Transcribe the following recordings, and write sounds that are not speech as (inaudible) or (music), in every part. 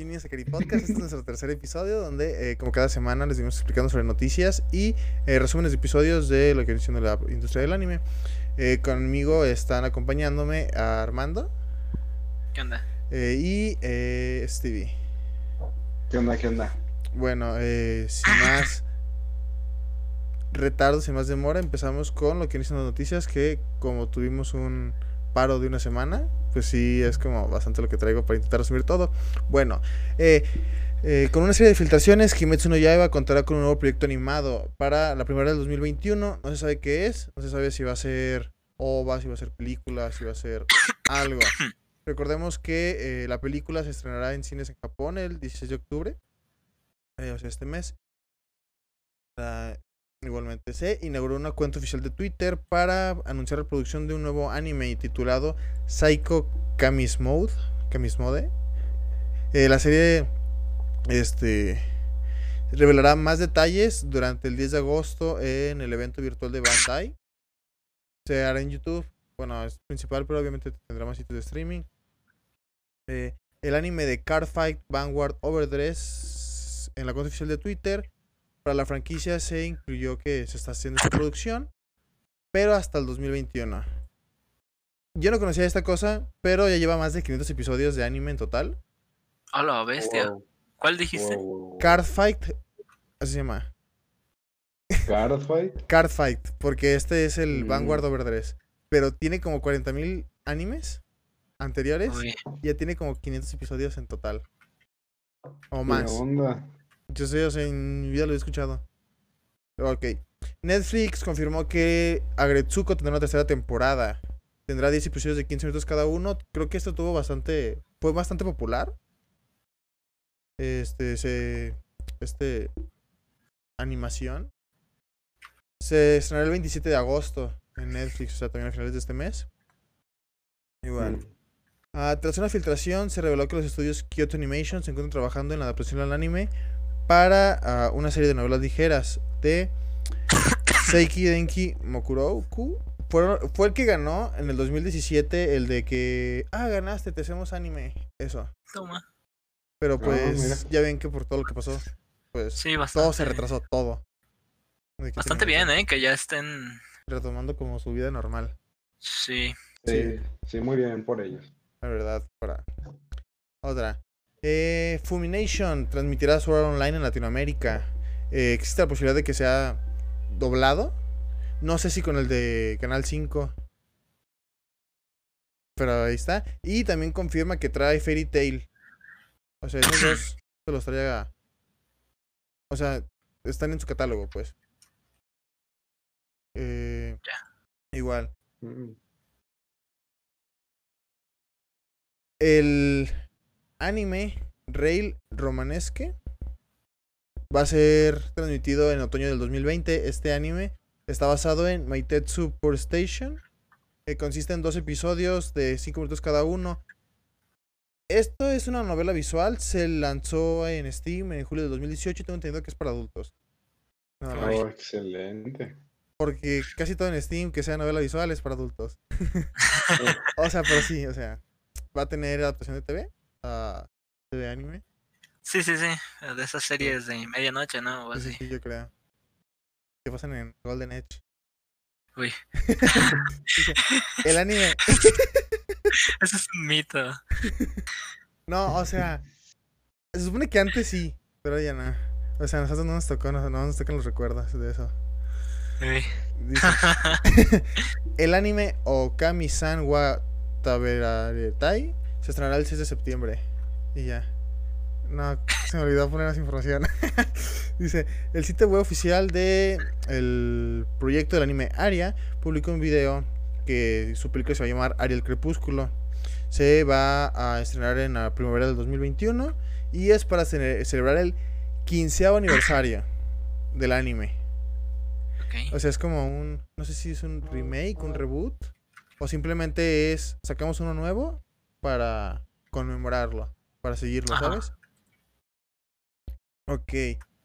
Bienvenidos a Cari Podcast. Este es nuestro tercer episodio donde, eh, como cada semana, les vamos explicando sobre noticias y eh, resúmenes de episodios de lo que viene siendo la industria del anime. Eh, conmigo están acompañándome a Armando ¿Qué onda? eh, y eh, Stevie. ¿Qué onda? ¿Qué onda? Bueno, eh, sin más retardo, sin más demora, empezamos con lo que viene siendo noticias que como tuvimos un paro de una semana, pues sí es como bastante lo que traigo para intentar resumir todo. Bueno, eh, eh, con una serie de filtraciones, Kimetsu no Yaiba contará con un nuevo proyecto animado para la primavera del 2021. No se sabe qué es, no se sabe si va a ser OVA, si va a ser película, si va a ser algo. (coughs) Recordemos que eh, la película se estrenará en cines en Japón el 16 de octubre, eh, o sea, este mes. Ah, igualmente se inauguró una cuenta oficial de Twitter para anunciar la producción de un nuevo anime titulado Psycho Kamismode. Kamismode. Eh, la serie este revelará más detalles durante el 10 de agosto en el evento virtual de Bandai. Se hará en YouTube. Bueno, es principal, pero obviamente tendrá más sitios de streaming. Eh, el anime de Cardfight Vanguard Overdress en la cuenta oficial de Twitter. Para la franquicia se incluyó que se está haciendo su producción, pero hasta el 2021. Yo no conocía esta cosa, pero ya lleva más de 500 episodios de anime en total. A la bestia. Wow, ¿Cuál dijiste? wow, wow. Cardfight, así se llama. Cardfight. Cardfight, porque este es el Mm. Vanguard Overdress. Pero tiene como 40.000 animes anteriores. Uy, y Ya tiene como 500 episodios en total. O ¿Qué más. onda? Yo sé, o sea, en mi vida lo he escuchado. Ok. Netflix confirmó que Agretsuko tendrá una tercera temporada. Tendrá 10 episodios de 15 minutos cada uno. Creo que esto tuvo bastante. Fue bastante popular. Este, se. Este. Animación. Se estrenará el 27 de agosto en Netflix, o sea, también a finales de este mes. Igual. Mm. Ah, tras una filtración, se reveló que los estudios Kyoto Animation se encuentran trabajando en la adaptación al anime para ah, una serie de novelas ligeras de Seiki Denki Mokuroku. Fueron- fue el que ganó en el 2017 el de que, ah, ganaste, te hacemos anime. Eso. toma. Pero Ah, pues ya ven que por todo lo que pasó, pues Sí, todo se retrasó, todo. Bastante bien, que- ¿eh? Que ya estén. Retomando como su vida normal. Sí. Sí, sí, muy bien por ellos. La verdad, para. Otra. Eh, Fumination transmitirá su hora online en Latinoamérica. Eh, existe la posibilidad de que sea doblado. No sé si con el de Canal 5. Pero ahí está. Y también confirma que trae Fairy Tail. O sea, esos dos (coughs) se los traiga. O sea, están en su catálogo, pues. Eh, igual. Mm. El anime Rail Romanesque va a ser transmitido en otoño del 2020. Este anime está basado en Maitetsu Por Station, que consiste en dos episodios de 5 minutos cada uno. Esto es una novela visual, se lanzó en Steam en julio del 2018 y tengo entendido que es para adultos. Oh, excelente. Porque casi todo en Steam que sea novela visual es para adultos. (laughs) o sea, pero sí, o sea, va a tener adaptación de TV, ah, TV anime, Sí, sí, sí. De esas series de medianoche, ¿no? O sí, sí, así. sí, yo creo. Que pasan en Golden Edge. Uy. (laughs) El anime, (laughs) Ese es un mito. no, o sea, se supone que antes sí, pero ya no. O sea, a nosotros no nos tocó, no, no nos tocan los recuerdos de eso. Dice, (laughs) el anime Okami-san wa Taberaretai se estrenará el 6 de septiembre. Y ya. No, se me olvidó poner esa información. (laughs) Dice, el sitio web oficial de el proyecto del anime Aria publicó un video que su película se va a llamar Aria el Crepúsculo. Se va a estrenar en la primavera del 2021 y es para cele- celebrar el 15 aniversario del anime. Ok. O sea, es como un. No sé si es un remake, un reboot. O simplemente es. Sacamos uno nuevo para conmemorarlo. Para seguirlo, Ajá. ¿sabes? Ok.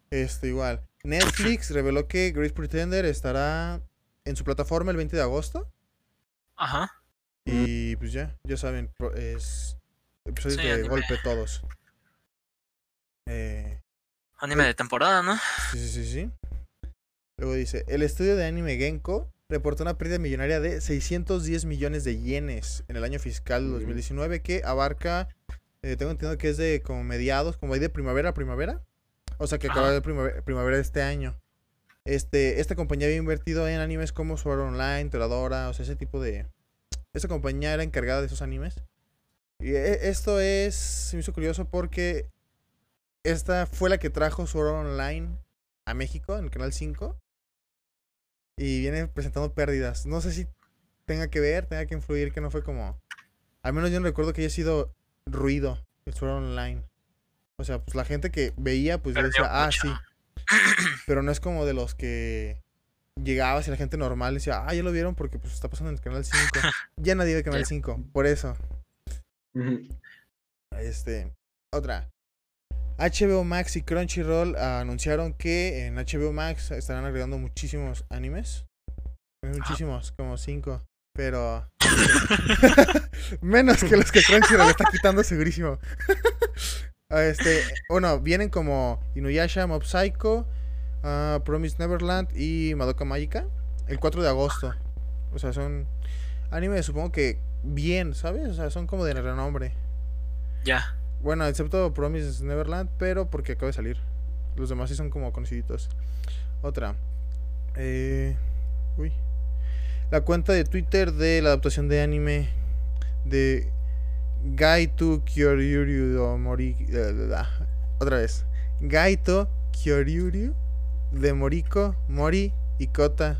Esto igual. Netflix reveló que Great Pretender estará en su plataforma el 20 de agosto. Ajá. Y pues ya, ya saben, es. Episodios Sí, de anime. golpe todos. Anime de temporada, ¿no? Sí, sí, sí, sí. Luego dice, el estudio de anime Genko reportó una pérdida millonaria de 610 millones de yenes en el año fiscal Mm. 2019 que abarca, eh, tengo entendido que es de como mediados, como ahí de primavera a primavera. O sea, que acaba de primavera, primavera de este año. Este, esta compañía había invertido en animes como Sword Online, Toradora, o sea, ese tipo de... Esta compañía era encargada de esos animes. Y e- esto es, se me hizo curioso porque esta fue la que trajo Sword Online a México en el canal 5 y viene presentando pérdidas. No sé si tenga que ver, tenga que influir, que no fue como. Al menos yo no recuerdo que haya sido ruido el Art Online. O sea, pues la gente que veía, pues yo Perdió decía, ah, mucho. sí. (clears throat) Pero no es como de los que llegabas y la gente normal decía, ah, ya lo vieron porque pues está pasando en el canal 5. (laughs) ya nadie ve canal Ya. 5, por eso. Este, otra. HBO Max y Crunchyroll anunciaron que en HBO Max estarán agregando muchísimos animes. Muchísimos, como cinco. Pero. (laughs) menos que los que Crunchyroll está quitando segurísimo. (laughs) Este, bueno, vienen como Inuyasha, Mob Psycho, ah, Promise Neverland y Madoka Magica el 4 de agosto. O sea, son animes, supongo que bien, ¿sabes? O sea, son como de renombre. Ya. Bueno, excepto Promise Neverland, pero porque acaba de salir. Los demás sí son como conociditos. Otra. Eh, uy. La cuenta de Twitter de la adaptación de anime de Gaito Kyoryuryu do Mori... Otra vez. Gaito de Moriko Mori y Kota.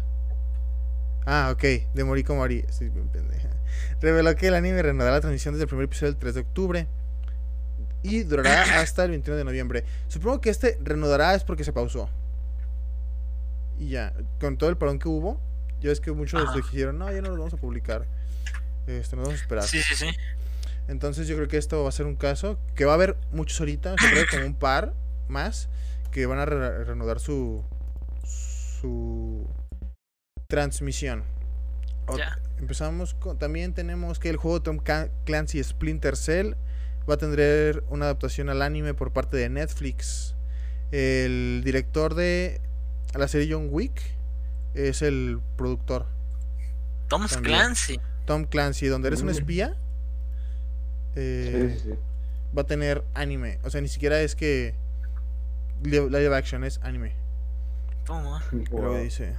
Ah, ok. De Moriko Mori. Pendeja. Reveló que el anime reanudará la transmisión desde el primer episodio del 3 de octubre y durará (coughs) hasta el 21 de noviembre. Supongo que este reanudará es porque se pausó. Y ya, con todo el parón que hubo, ya ves que muchos Ajá. dijeron, no, ya no lo vamos a publicar. Este, nos vamos a esperar. Sí, sí, sí. Entonces yo creo que esto va a ser un caso que va a haber muchos ahorita, yo creo como un par más que van a re- reanudar su su transmisión. Ot- Ya. Empezamos con también tenemos que el juego Tom Clancy Splinter Cell va a tener una adaptación al anime por parte de Netflix. El director de la serie John Wick es el productor Tom También. Clancy. Tom Clancy, donde eres un espía. eh, Sí, sí, sí. va a tener anime. O sea, ni siquiera es que li- live action, es anime. Toma. Luego Wow. dice.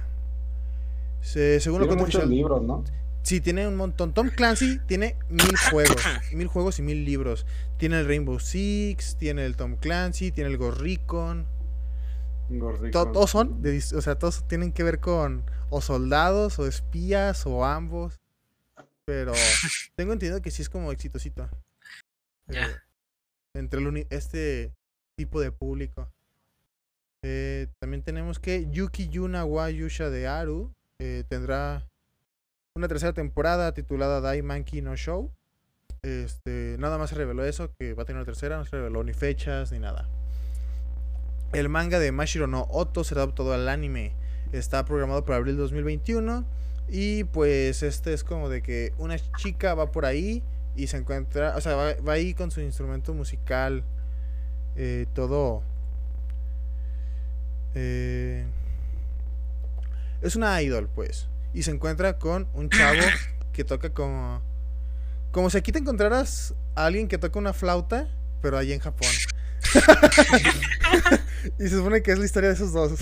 Se- según lo cuenta muchos oficial- libros, ¿no? Sí, tiene un montón. Tom Clancy tiene mil (coughs) juegos. mil juegos y mil libros. Tiene el Rainbow Six, tiene el Tom Clancy, tiene el Ghost Recon. Gorrico. To- todos son, de o sea, todos tienen que ver con o soldados o espías o ambos. Pero (laughs) tengo entendido que sí es como exitosito. Ya. Eh, entre el uni- este tipo de público. Eh, también tenemos que Yuki Yuna wa Yusha de Aru eh, tendrá una tercera temporada titulada Dai Monkey No Show. Este, nada más se reveló eso, que va a tener una tercera, no se reveló ni fechas ni nada. El manga de Mashiro no Oto será adaptado al anime. Está programado para abril 2021. Y pues este es como de que una chica va por ahí y se encuentra, o sea, va, va ahí con su instrumento musical, eh, todo... eh, es una idol, pues. Y se encuentra con un chavo (coughs) que toca como... Como si aquí te encontraras a alguien que toca una flauta, pero allí en Japón. (laughs) y se supone que es la historia de esos dos. (laughs)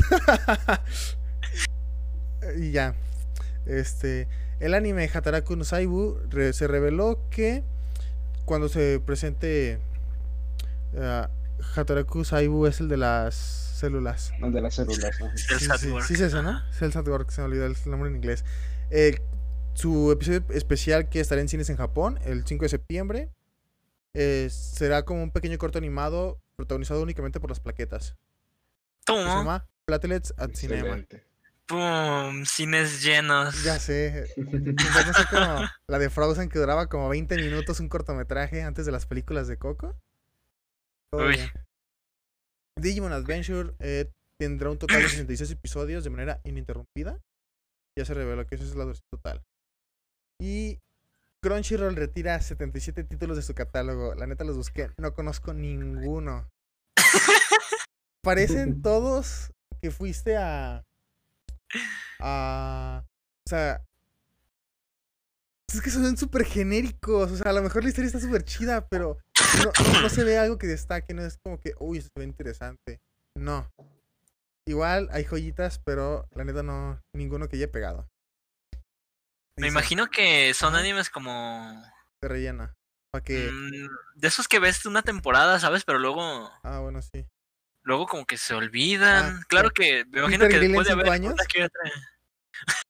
y ya. Este, el anime Hataraku no Saibu re- se reveló que cuando se presente ah, Hataraku Saibu es el de las células. El de las células. ¿no? Sí, sí, sí es eso, ¿no? Ajá. Cell Sadwork, se me olvidó el nombre en inglés. Eh, su episodio especial que estará en cines en Japón el 5 de septiembre eh, será como un pequeño corto animado protagonizado únicamente por las plaquetas. que Se llama Platelets at Cinema. Excelente. Pum. Cines llenos. Ya sé. Pues no sé como (laughs) la de Frozen que duraba como 20 minutos un cortometraje antes de las películas de Coco. Todo Uy. bien. Digimon Adventure eh, tendrá un total de 66 episodios de manera ininterrumpida. Ya se reveló que esa es la duración total. Y Crunchyroll retira 77 títulos de su catálogo. La neta los busqué, no conozco ninguno. parecen (laughs) todos que fuiste a. a. O sea. Es que son súper genéricos. O sea, a lo mejor la historia está súper chida, pero no, no- no se ve algo que destaque. No es como que, uy, se ve interesante. No. Igual hay joyitas, pero la neta no. Ninguno que haya pegado. Me imagino que son animes como. Se rellena. Para que. mm, de esos que ves una temporada, ¿sabes? Pero luego. Ah, bueno, sí. Luego como que se olvidan. Ah, claro claro. que me imagino que después de haber años.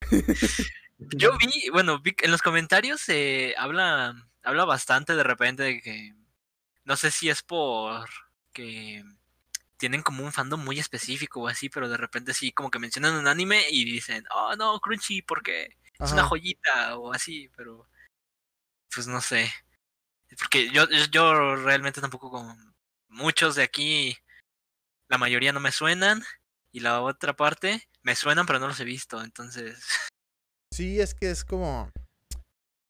(laughs) Yo vi, bueno, vi en los comentarios se habla, habla bastante de repente de que no sé si es por que tienen como un fandom muy específico o así, pero de repente sí como que mencionan un anime y dicen, oh no, Crunchy, porque es una joyita o así, pero pues no sé. Porque yo, yo- yo realmente tampoco con muchos de aquí, la mayoría no me suenan y la otra parte me suenan pero no los he visto, entonces... (laughs) Sí, es que es como.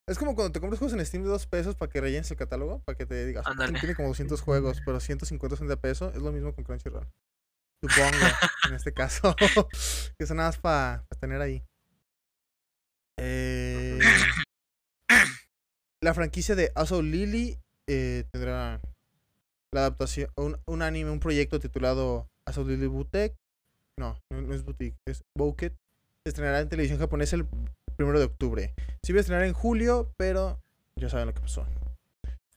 Es como cuando te compras juegos en Steam de 2 pesos para que rellenes el catálogo, para que te digas, "Ah, Ándale. tiene como 200 juegos, pero 150 son de peso, es lo mismo con Crunchyroll. Supongo, en este caso, (laughs) que son nada más para tener ahí. Eh, la franquicia de Aso Lily eh, tendrá la adaptación, un, un anime, un proyecto titulado Aso Lily Boutique. No, no, no es Boutique, es Bouquet. Se estrenará en televisión japonesa el primero de octubre. Se iba a estrenar en julio, pero ya saben lo que pasó.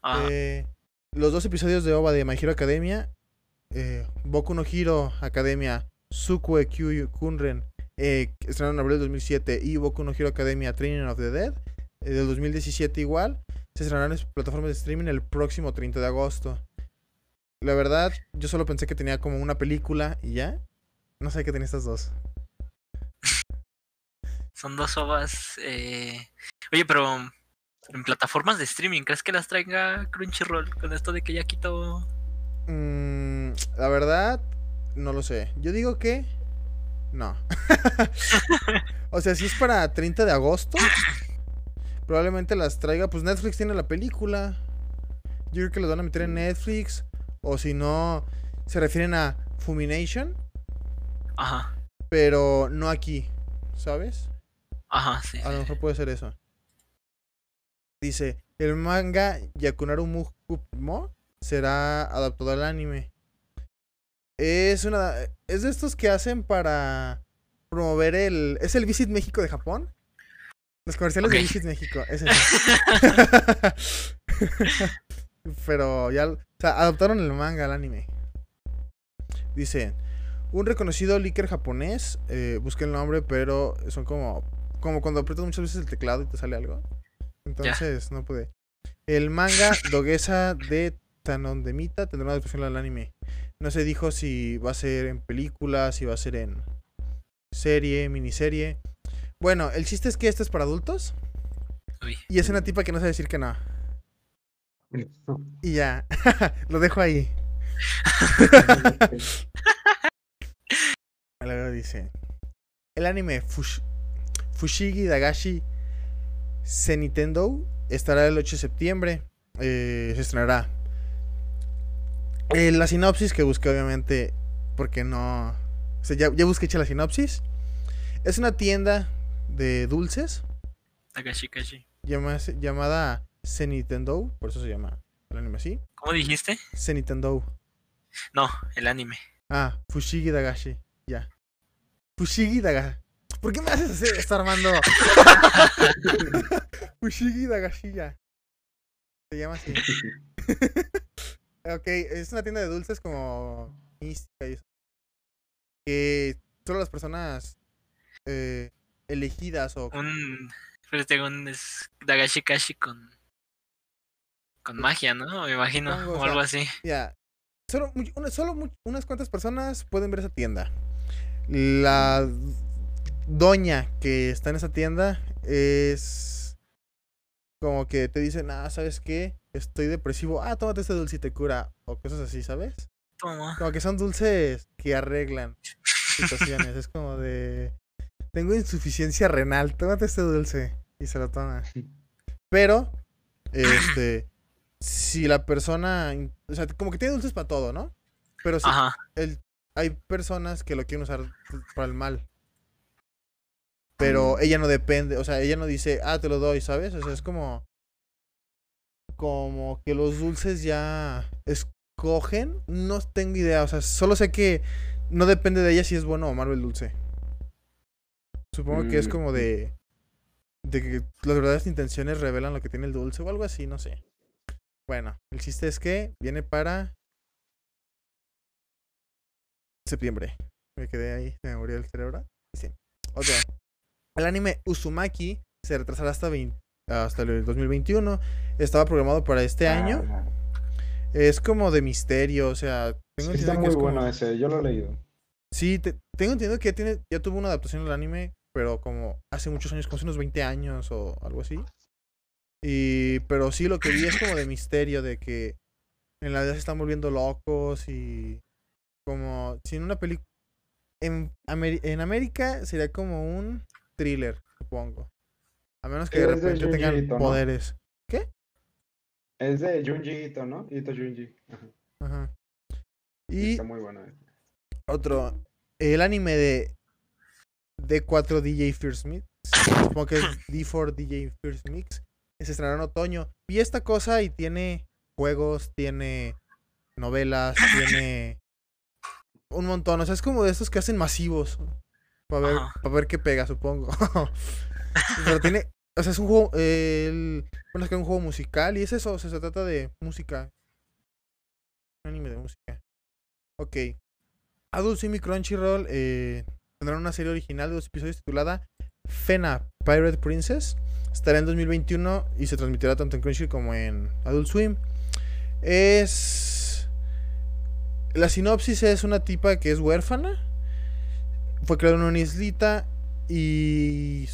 ah, Eh, los dos episodios de OVA de My Hero Academia, eh, Boku no Hero Academia, Sukue Kyu Kunren, eh, estrenaron en abril del 2007, y Boku no Hero Academia Training of the Dead, eh, del 2017 igual, se estrenarán en plataformas de streaming el próximo 30 de agosto. La verdad, yo solo pensé que tenía como una película y ya. No sé qué tenía estas dos. Son dos ovas. eh, Oye, pero en plataformas de streaming, ¿crees que las traiga Crunchyroll con esto de que ya quitó? Mm, la verdad, no lo sé. Yo digo que no. (laughs) o sea, si es para 30 de agosto, (coughs) probablemente las traiga. Pues Netflix tiene la película. Yo creo que los van a meter en Netflix. O si no, se refieren a Fumination, Ajá, pero no aquí. ¿Sabes? Ajá, sí. A lo mejor puede ser eso. Dice, el manga Yakunaru Mukumo será adaptado al anime. Es una es de estos que hacen para promover el es el Visit México de Japón. Los comerciales de. Visit México, es eso. (laughs) (laughs) Pero ya, o sea, adaptaron el manga al anime. Dice, un reconocido leaker japonés, eh, busqué el nombre, pero son como, como cuando aprietas muchas veces el teclado y te sale algo. Entonces, no pude. El manga (laughs) Dogesa de Tanondemita tendrá una adaptación al anime. No se dijo si va a ser en película, si va a ser en serie, miniserie. Bueno, el chiste es que este es para adultos Uy, y es una tipa que no sabe decir que no. Y ya, (laughs) lo dejo ahí. (laughs) Luego dice: El anime Fush- Fushigi Dagashi Senitendo estará el 8 de septiembre. eh, se estrenará. Eh, la sinopsis que busqué, obviamente, porque no. O sea, ya, ya busqué hecha la sinopsis. Es una tienda de dulces Takashi Kashi. llama- llamada Senitendo, por eso se llama el anime así. ¿Cómo dijiste? Senitendo. No, el anime. Ah, Fushigi Dagashi. Ya. Fushigi Dagashi. ¿Por qué me haces hacer esto, Armando? (laughs) Fushigi Dagashi ya. Se llama así. ok, es una tienda de dulces como mística y eso. Que solo las personas eh, elegidas o Un. Un es Dagashi Kashi con. Con magia, ¿no? Me imagino. O o algo sea, así. Ya. Solo, solo unas cuantas personas pueden ver esa tienda. La doña que está en esa tienda es como que te dicen, ah, ¿sabes qué? Estoy depresivo. Ah, tómate este dulce y te cura. O cosas así, ¿sabes? Toma. Como que son dulces que arreglan situaciones. es como de, tengo insuficiencia renal, tómate este dulce. Y se lo toma. Pero, este, si la persona, o sea, como que tiene dulces para todo, ¿no? Pero si el, hay personas que lo quieren usar para el mal. Pero ella no depende, o sea, ella no dice, ah, te lo doy, ¿sabes? O sea, es como. Como que los dulces ya escogen. No tengo idea, o sea, solo sé que no depende de ella si es bueno o malo el dulce. Supongo que es Mm. como de. De que las verdaderas intenciones revelan lo que tiene el dulce o algo así, no sé. Bueno, el chiste es que viene para. Septiembre. Me quedé ahí, me murió el cerebro. Sí. Otro. El anime Uzumaki se retrasará hasta, 20 hasta el 2021. Estaba programado para este año. Ah, Es como de misterio, o sea. Tengo sí, está entendido que muy es como- bueno ese, yo lo he leído. Sí, te- tengo entendido que ya, tiene, ya tuvo una adaptación al anime, pero como hace muchos años, como hace unos 20 años o algo así. Y, pero sí, lo que vi es como de misterio, de que en la vida se están volviendo locos y como si en una película... En, en América sería como un thriller, supongo. A menos que de repente tengan Ito, ¿no? poderes. Es de Junji Ito, ¿no? Ito Junji. Ajá. Y Está muy bueno ese. Otro. El anime de D4 DJ First Mix. Supongo que es D4 DJ First Mix. Se estrenará en otoño. Vi esta cosa y tiene juegos, tiene novelas, tiene un montón. O sea, es como de estos que hacen masivos. Para ver, para ver qué pega, supongo. (laughs) Pero tiene. O sea, es un juego. El, bueno, es que es un juego musical y es eso. O sea, se trata de música. Un anime de música. Ok. Adult Swim y Crunchyroll eh, tendrán una serie original de dos episodios titulada Fena Pirate Princess. Estará en 2021 y se transmitirá tanto en Crunchyroll como en Adult Swim. Es. La sinopsis es una tipa que es huérfana. Fue creada en una islita y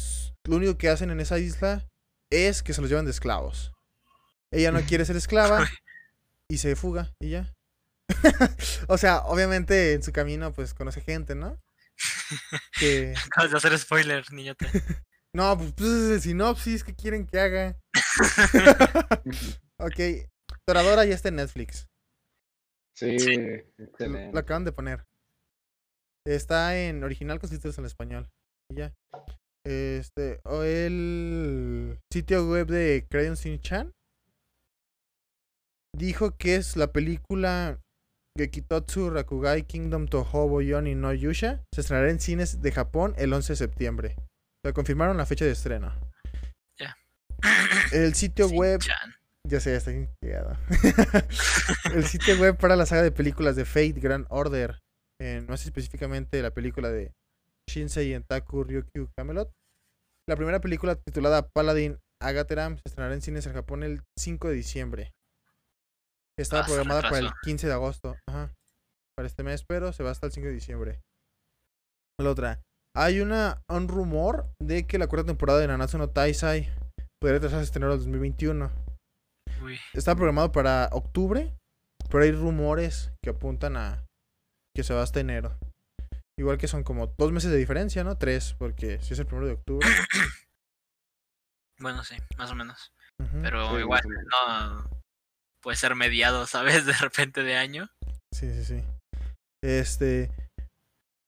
lo único que hacen en esa isla es que se los llevan de esclavos. Ella no quiere ser esclava (laughs) y se fuga y ya. (laughs) o sea, obviamente en su camino pues conoce gente, ¿no? (laughs) Que... Acabas de hacer spoiler, niñata. No, pues, pues es el sinopsis, ¿qué quieren que haga? ok, Toradora ya está en Netflix. Sí, excelente. lo acaban de poner. Está en original con subtítulos en español. Y ya. Este, o el sitio web de Crayon Shin-chan dijo que es la película Gekitotsu Rakugai Kingdom Tohobo Yoni no Yusha. Se estrenará en cines de Japón el 11 de septiembre. O sea, confirmaron la fecha de estreno. Ya. El sitio web Chan. ya sé, ya está bien llegado. (laughs) el sitio web para la saga de películas de Fate Grand Order. Eh, no sé específicamente la película de Shinsei Entaku Ryukyu Camelot. La primera película titulada Paladin Agateram se estrenará en cines en Japón el 5 de diciembre. Estaba Ah, programada para el retrasó. 15 de agosto. Ajá. Para este mes, pero se va hasta el 5 de diciembre. La otra. Hay una, un rumor de que la cuarta temporada de Nanatsu no Taisai podría este enero del 2021. Uy. Está programado para octubre, pero hay rumores que apuntan a que se va hasta enero. Igual que son como dos meses de diferencia, ¿no? Tres, porque si es el primero de octubre. (clears throat) Bueno, sí, más o menos. Pero Sí, igual, no. Puede ser mediado, (laughs) ¿sabes? De repente de año. Sí, sí, sí. Este.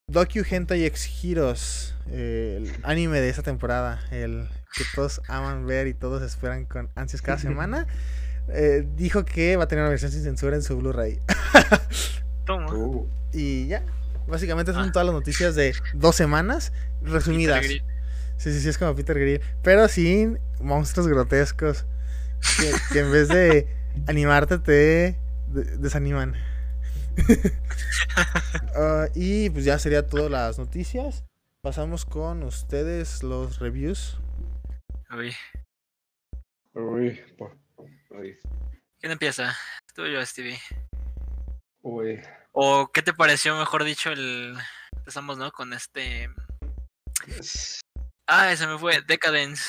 Docu Hentai X Heroes, eh, el anime de esta temporada, el que todos (laughs) aman ver y todos esperan con ansias cada (laughs) semana, eh, dijo que va a tener una versión sin censura en su Blu-ray. Toma. Uh, y ya, básicamente son Ah. todas las noticias de dos semanas resumidas. Sí, sí, sí, es como Peter Grill. Pero sin monstruos grotescos. Que, que en vez de (laughs) animarte te de- desaniman. (laughs) Ah, y pues ya sería todas las noticias. Pasamos con ustedes los reviews. Uy. uy, uy, ¿Quién empieza? Tú o yo, Stevie. uy. ¿O qué te pareció, mejor dicho, el. Empezamos, ¿no? Con este. Ah, se me fue. Decadence.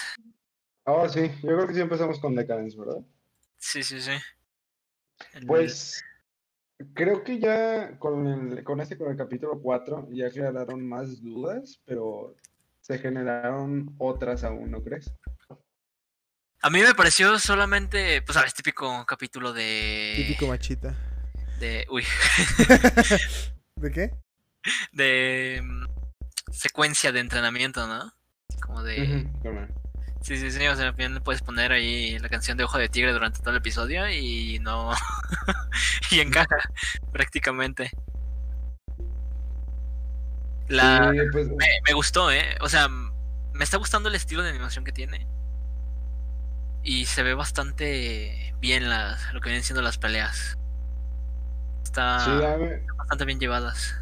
Ah, sí, yo creo que sí empezamos con Decadence, ¿verdad? Sí, sí, sí. El- Pues creo que ya con, el, con este, con el capítulo 4, ya aclararon más dudas, pero se generaron otras aún, ¿no crees? A mí me pareció solamente. Pues, sabes, típico capítulo de. Típico machita. De. Uy. (laughs) ¿De qué? de mm, secuencia de entrenamiento, ¿no? Como de... Ujú, como- Sí, sí, sí, o sea, al final le puedes poner ahí la canción de Ojo de Tigre durante todo el episodio y no... (laughs) y encaja prácticamente. La... Sí, pues, Me, me gustó, ¿eh? O sea, me está gustando el estilo de animación que tiene. Y se ve bastante bien las, lo que vienen siendo las peleas. Está sí, mí, bastante bien llevadas.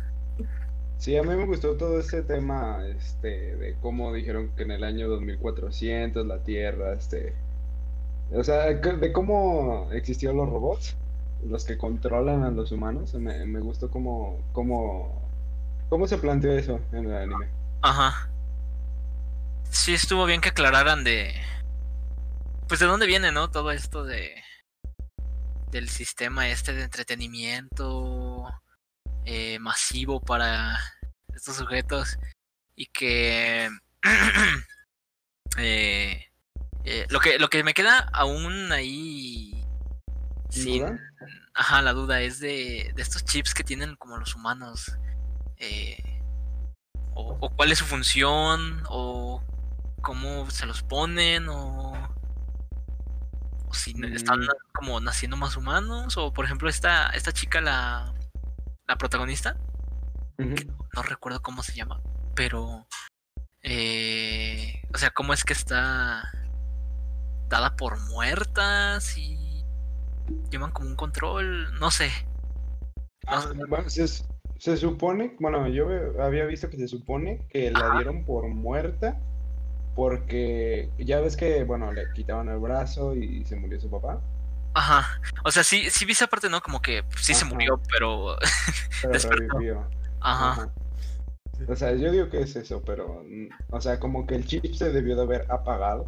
sí, a mí me gustó todo ese tema, este, de cómo dijeron que en el año 2400 la Tierra, este, o sea, de cómo existieron los robots, los que controlan a los humanos, me, me gustó cómo, cómo, cómo se planteó eso en el anime. Ajá. Sí, estuvo bien que aclararan de. Pues de dónde viene, ¿no? Todo esto de. Del sistema este de entretenimiento eh, masivo para estos sujetos. Y que. (clears throat) eh, eh, lo que lo que me queda aún ahí. Sin, ¿Duda? Ajá, la duda es de, de estos chips que tienen como los humanos. O, o cuál es su función, o cómo se los ponen, o, o si están Mm. como naciendo más humanos, o por ejemplo esta, esta chica, la, la protagonista, no recuerdo cómo se llama, pero, eh, o sea, cómo es que está dada por muertas y llevan como un control, no sé. No Ah, sé. se, se supone, bueno, yo había visto que se supone que la Ajá. dieron por muerta porque ya ves que, bueno, le quitaban el brazo y se murió su papá. Ajá. O sea, sí, sí vi esa parte, ¿no? Como que sí se murió, pero. (laughs) Pero Despertó. revivió. Ajá. Ajá. O sea, yo digo que es eso, pero, mm, o sea, como que el chip se debió de haber apagado.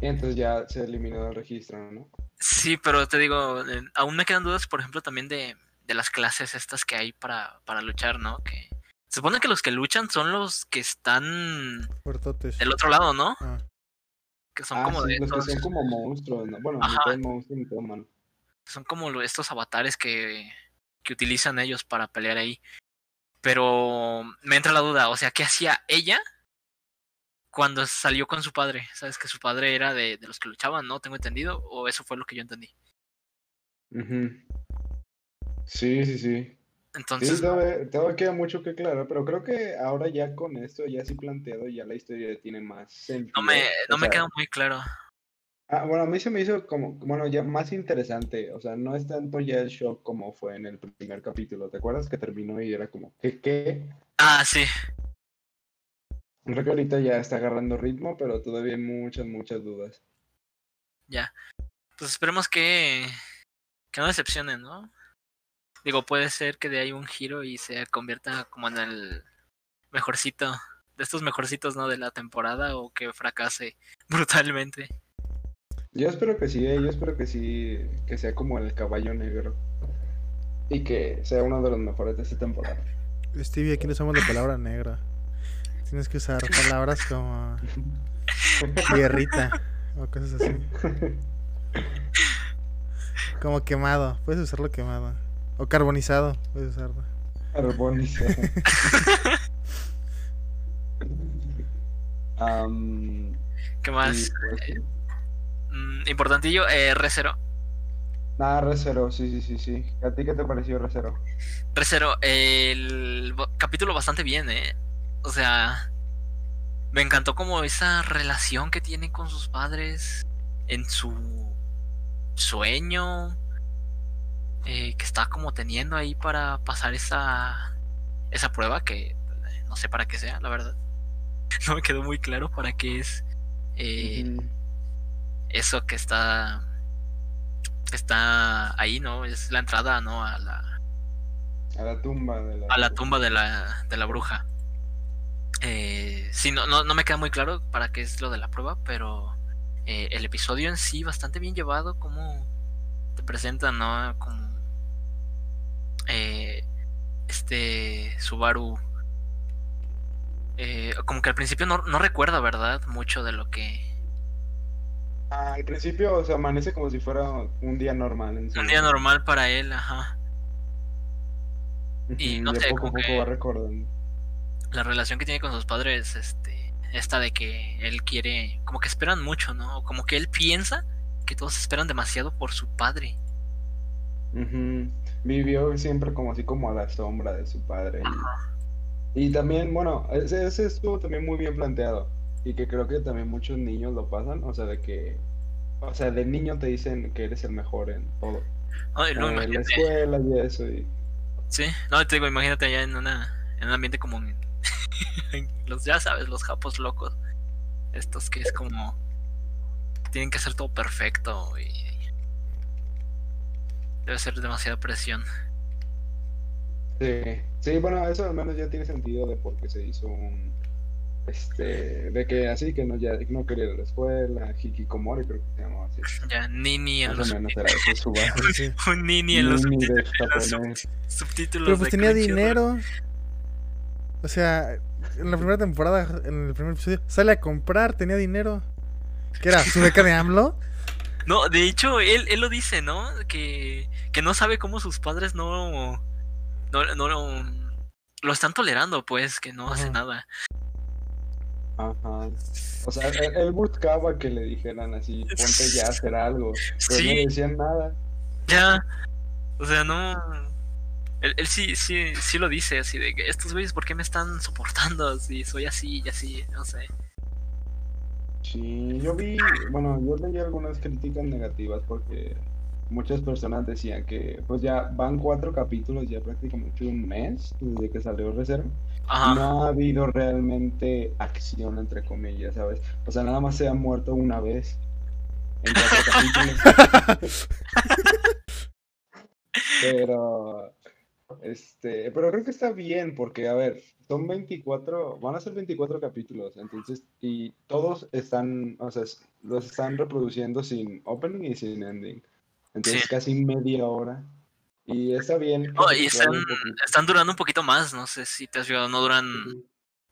Y entonces ya se eliminó del registro, ¿no? Sí, pero te digo, eh, aún me quedan dudas, por ejemplo, también de, de las clases estas que hay para, para luchar, ¿no? Que se supone que los que luchan son los que están Fuertotes. del otro lado, ¿no? Ah, Que son Ah, como sí, de los que estos, son como monstruos, ¿no? Bueno, Ajá. monstruo, mitad humano. son como estos avatares que, que utilizan ellos para pelear ahí. Pero me entra la duda, o sea, ¿qué hacía ella cuando salió con su padre? ¿Sabes que su padre era de, de los que luchaban, no? Tengo entendido, o eso fue lo que yo entendí. Sí, sí, sí. Entonces, Sí, todavía, todavía queda mucho que aclarar, pero creo que ahora ya con esto, ya así planteado, ya la historia tiene más sentido. no me, no O me sea, queda muy claro. ah, bueno, a mí se me hizo como, bueno, ya más interesante, o sea, no es tanto ya el shock como fue en el primer capítulo, ¿te acuerdas que terminó y era como, ¿qué, qué? Ah, sí. Creo que ahorita ya está agarrando ritmo, pero todavía hay muchas, muchas dudas. Ya. Pues esperemos que, que no decepcionen, ¿no? Digo, puede ser que de ahí un giro y se convierta como en el mejorcito, de estos mejorcitos, ¿no? De la temporada o que fracase (laughs) brutalmente. Yo espero que sí, eh, yo espero que sí, que sea como el caballo negro y que sea uno de los mejores de esta temporada. Stevie, aquí no usamos la palabra negra. Tienes que usar palabras como (laughs) tierrita o cosas así. (laughs) Como quemado, puedes usarlo quemado. O carbonizado, puedes usarlo. Carbonizado. (laughs) ¿Qué y más? pues, sí. Mm, importantillo, eh, Recero. Nada, Recero, sí, sí, sí, sí. ¿A ti qué te pareció Recero? Recero, el capítulo bastante bien, ¿eh? O sea, me encantó como esa relación que tiene con sus padres en su sueño eh, que está como teniendo ahí para pasar esa esa prueba que eh, no sé para qué sea, la verdad. (laughs) No me quedó muy claro para qué es eh, eso que está está ahí, ¿no? Es la entrada, ¿no? A la A la tumba de la... a la tumba de la, de la bruja. Eh, sí, no, no, no me queda muy claro para qué es lo de la prueba, pero eh, el episodio en sí bastante bien llevado, como te presentan, ¿no? Como eh, este Subaru. eh, como que al principio no, no recuerda, ¿verdad? Mucho de lo que... Al principio, o sea, amanece como si fuera un día normal. En Un día normal para él, ajá. Y no sé, poco como poco que- va recordando. la relación que tiene con sus padres, este, esta de que él quiere, como que esperan mucho, ¿no? Como que él piensa que todos esperan demasiado por su padre. Ujú. Vivió siempre como así como a la sombra de su padre. Y, y también, bueno, ese, ese estuvo también muy bien planteado. Y que creo que también muchos niños lo pasan. O sea, de que, o sea, de niño te dicen que eres el mejor en todo. No, y luego En la escuela y eso. Y... sí, no, te digo, imagínate allá en una, en un ambiente como en- (laughs) en los, ya sabes, los japos locos. Estos que es como tienen que hacer todo perfecto y debe ser demasiada presión. Sí, sí, bueno, eso al menos ya tiene sentido de por qué se hizo un, este, de que así que no, ya no quería ir a la escuela, Hikikomori creo que se llamaba así, Ya nini en más los o menos era ese su base. (laughs) Sí. un nini en los subtítulos, subtítulos Pero pues de tenía dinero. O sea, en la primera temporada, en el primer episodio, sale a comprar, tenía dinero. ¿Qué era? ¿Su beca de AMLO? No, de hecho, él, él lo dice, ¿no? Que, que no sabe cómo sus padres no, no, no lo, lo están tolerando, pues, que no hace Ajá. nada. Ajá. O sea, él, él buscaba que le dijeran así, ponte ya a hacer algo, pero no le decían nada. ya. O sea, no. Él, él sí, sí, sí lo dice, así de que estos güeyes, ¿por qué me están soportando? Si soy así y así, no sé. Sí, yo vi, bueno, yo leí algunas críticas negativas porque muchas personas decían que pues ya van cuatro capítulos, ya prácticamente un mes desde que salió Reserva. Ajá. No ha habido realmente acción, entre comillas, ¿sabes? O sea, nada más se ha muerto una vez en cuatro (laughs) capítulos. Pero, este, pero creo que está bien porque, a ver, son 24, van a ser 24 capítulos, entonces, y todos están, o sea, los están reproduciendo sin opening y sin ending. Entonces, Sí. casi media hora. Y está bien. No, y están, están durando un poquito más, no sé si te has fijado, no duran, Ujú.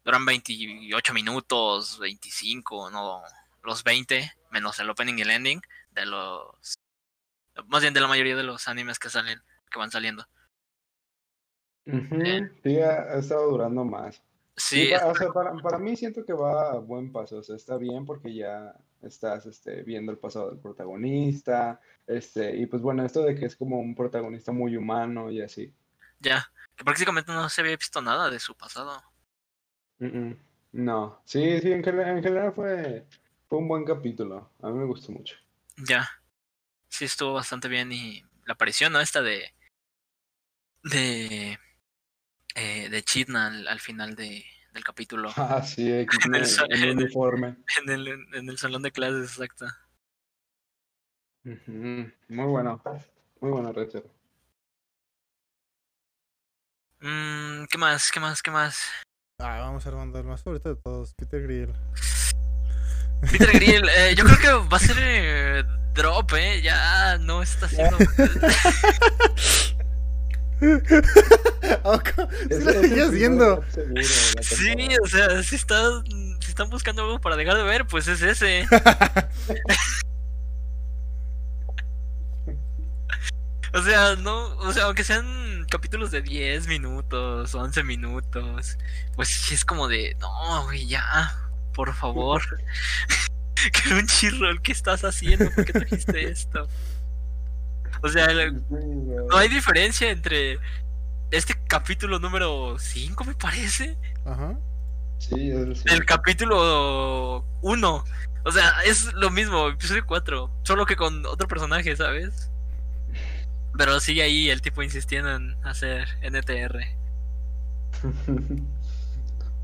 duran 28 minutos, 25, no, los 20, menos el opening y el ending de los, más bien de la mayoría de los animes que salen, que van saliendo. Ujú, Eh. Sí, ha, ha estado durando más. Sí, o sea, para, para mí siento que va a buen paso, o sea, está bien porque ya estás este, viendo el pasado del protagonista, este, y pues bueno, esto de que es como un protagonista muy humano y así. ya, que prácticamente no se había visto nada de su pasado. Mm, No, sí, sí, en general, en general fue, fue un buen capítulo, a mí me gustó mucho. Ya, sí estuvo bastante bien y la aparición, ¿no? Esta de, de, eh, de Chidna al, al final de, del capítulo, (laughs) Ah, sí, aquí (laughs) En el en, en uniforme. en el, en el salón de clases, exacto. Muy bueno, muy bueno, Recher. Mm, ¿Qué más? ¿Qué más? ¿Qué más? Ah, vamos armando el más favorito de todos, Peter Grill. Peter Grill, (laughs) eh, yo creo que va a ser eh, drop, ¿eh? Ya no está haciendo... (laughs) Sí lo Sí, o sea, si, está, si están buscando algo para dejar de ver, pues es ese. (laughs) O sea, no, o sea, aunque sean capítulos de 10 minutos, 11 minutos, pues sí es como de, no, güey, ya, por favor. Crunchyroll, (laughs) ¿qué estás haciendo? ¿Por qué trajiste esto? O sea, no hay diferencia entre este capítulo número 5, me parece, Ajá. Sí, es el capítulo 1. O sea, es lo mismo, episodio 4, solo que con otro personaje, ¿sabes? Pero sigue ahí el tipo insistiendo en hacer NTR. (laughs)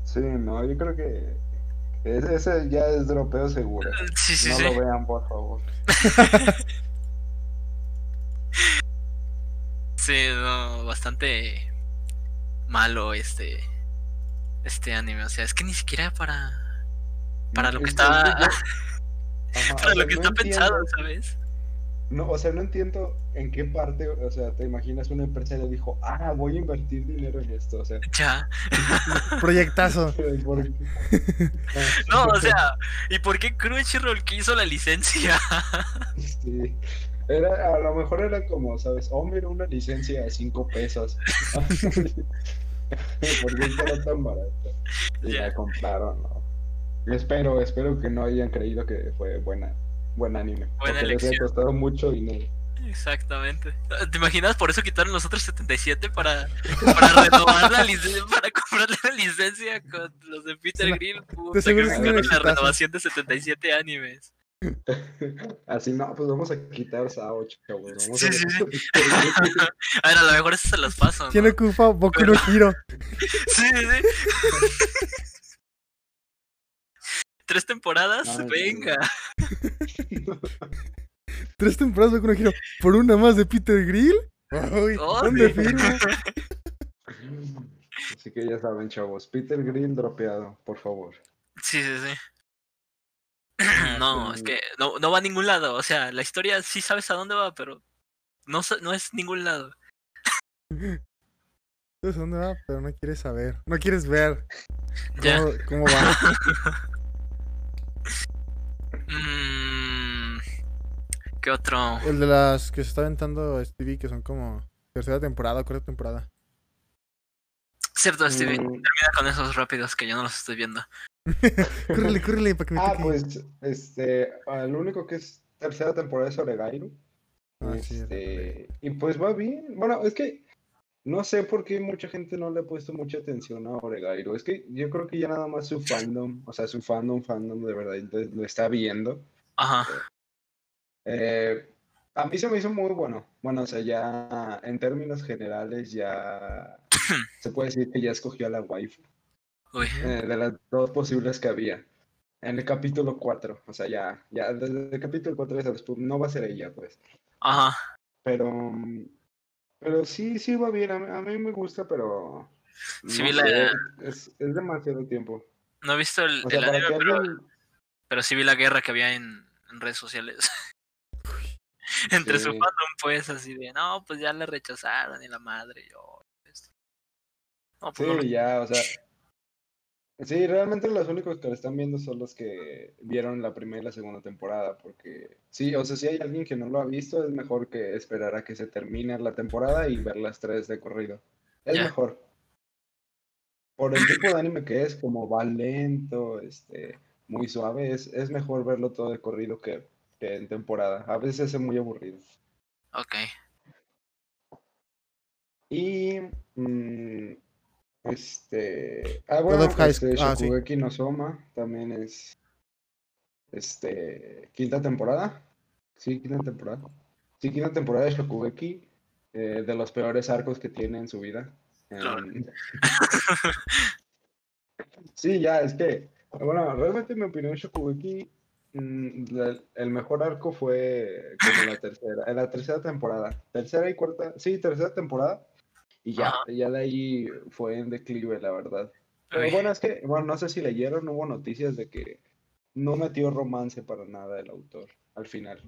Sí, no, yo creo que ese, ese ya es dropeo seguro. Sí, sí, no sí. lo vean, por favor. (laughs) Sí, no, bastante malo este este anime, o sea, es que ni siquiera para para lo que Es- está (laughs) Ajá, para o lo que no está pensado, ¿sabes? No, o sea, no entiendo en qué parte, o sea, te imaginas una empresa le dijo, ah, voy a invertir dinero en esto, o sea, Ya. (laughs) Proyectazo. (laughs) No, o sea, ¿y por qué Crunchyroll que hizo la licencia? Sí. Era, a lo mejor era como, ¿sabes? Oh, mira, una licencia a 5 pesos. (laughs) ¿Por qué era tan barata? Y Ya. la compraron, ¿no? Espero, espero que no hayan creído que fue buena, buen anime. porque les ha elección. costado mucho dinero. Exactamente. ¿Te imaginas? Por eso quitaron los otros 77 para, para renovar la licencia, para comprarle la licencia con los de Peter Grill. Puta, que la renovación de 77 animes. (laughs) Así, no, pues vamos a quitar Sao, chavos. Vamos Sí, a sí, (laughs) A ver, a lo mejor eso se las paso. ¿no? ¿Quién ocupa Boku no Hiro? (laughs) Sí, sí, sí. Tres temporadas, Ay, venga. Tres temporadas de Boku no Hiro por una más de Peter Grill. Oh, ¿Dónde sí. firmo? Así que ya saben, chavos. Peter Green dropeado, por favor. Sí, sí, sí. (clears throat) No, es que no, no va a ningún lado. O sea, la historia sí sabes a dónde va, pero no, no es ningún lado. (laughs) ¿Sabes a dónde va? Pero no quieres saber. No quieres ver (laughs) Ya. cómo, va. (laughs) Mm, ¿Qué otro? El de las que se está aventando Stevie, que son como tercera temporada cuarta temporada. Cierto, Stevie. Mm, Termina con esos rápidos que yo no los estoy viendo. (laughs) Córrele, córrele para que me Ah, toque. pues, este, el único que es tercera temporada es Oregairu. Ah, sí, Este, y pues va bien. Bueno, es que no sé por qué mucha gente no le ha puesto mucha atención a Oregairu. Es que yo creo que ya nada más su fandom, o sea, su fandom, fandom de verdad lo, lo está viendo. Ajá. Eh, a mí se me hizo muy bueno. Bueno, o sea, ya en términos generales ya (clears throat) se puede decir que ya escogió a la waifu. Eh, de las dos posibles que había. En el capítulo 4, o sea, ya, ya desde el capítulo 4 ya sabes, pues, no va a ser ella, pues. Ajá. Pero, pero sí, sí va bien, a mí, a mí me gusta, pero Sí no vi la- es, es demasiado tiempo. No he visto el, O sea, el para anime, que pero, alguien... pero sí vi la guerra que había en, en redes sociales. (laughs) Entre su Sí. fandom, pues, así de, no, pues ya le rechazaron y la madre, yo. esto". No, pues no ya, o sea... Sí, realmente los únicos que lo están viendo son los que vieron la primera y la segunda temporada, porque sí, o sea, si hay alguien que no lo ha visto, es mejor que esperar a que se termine la temporada y ver las tres de corrido. Es mejor. Por el tipo de anime que es, como va lento, este, muy suave, es, es mejor verlo todo de corrido que, que en temporada. A veces es muy aburrido. Ok. Y mm, este ah bueno of High este, ah, sí. Shokugeki no Soma también es este quinta temporada. Sí, quinta temporada. Sí, quinta temporada de Shokugeki, eh, de los peores arcos que tiene en su vida. Claro. Em, (laughs) sí, ya, es que, bueno, realmente en mi opinión Shokugeki, mm, la- el mejor arco fue como la tercera, en la tercera temporada, tercera y cuarta, sí, tercera temporada, y ya, Ajá. ya de ahí fue en declive, la verdad. Pero bueno, es que, bueno, no sé si leyeron, hubo noticias de que no metió romance para nada el autor al final.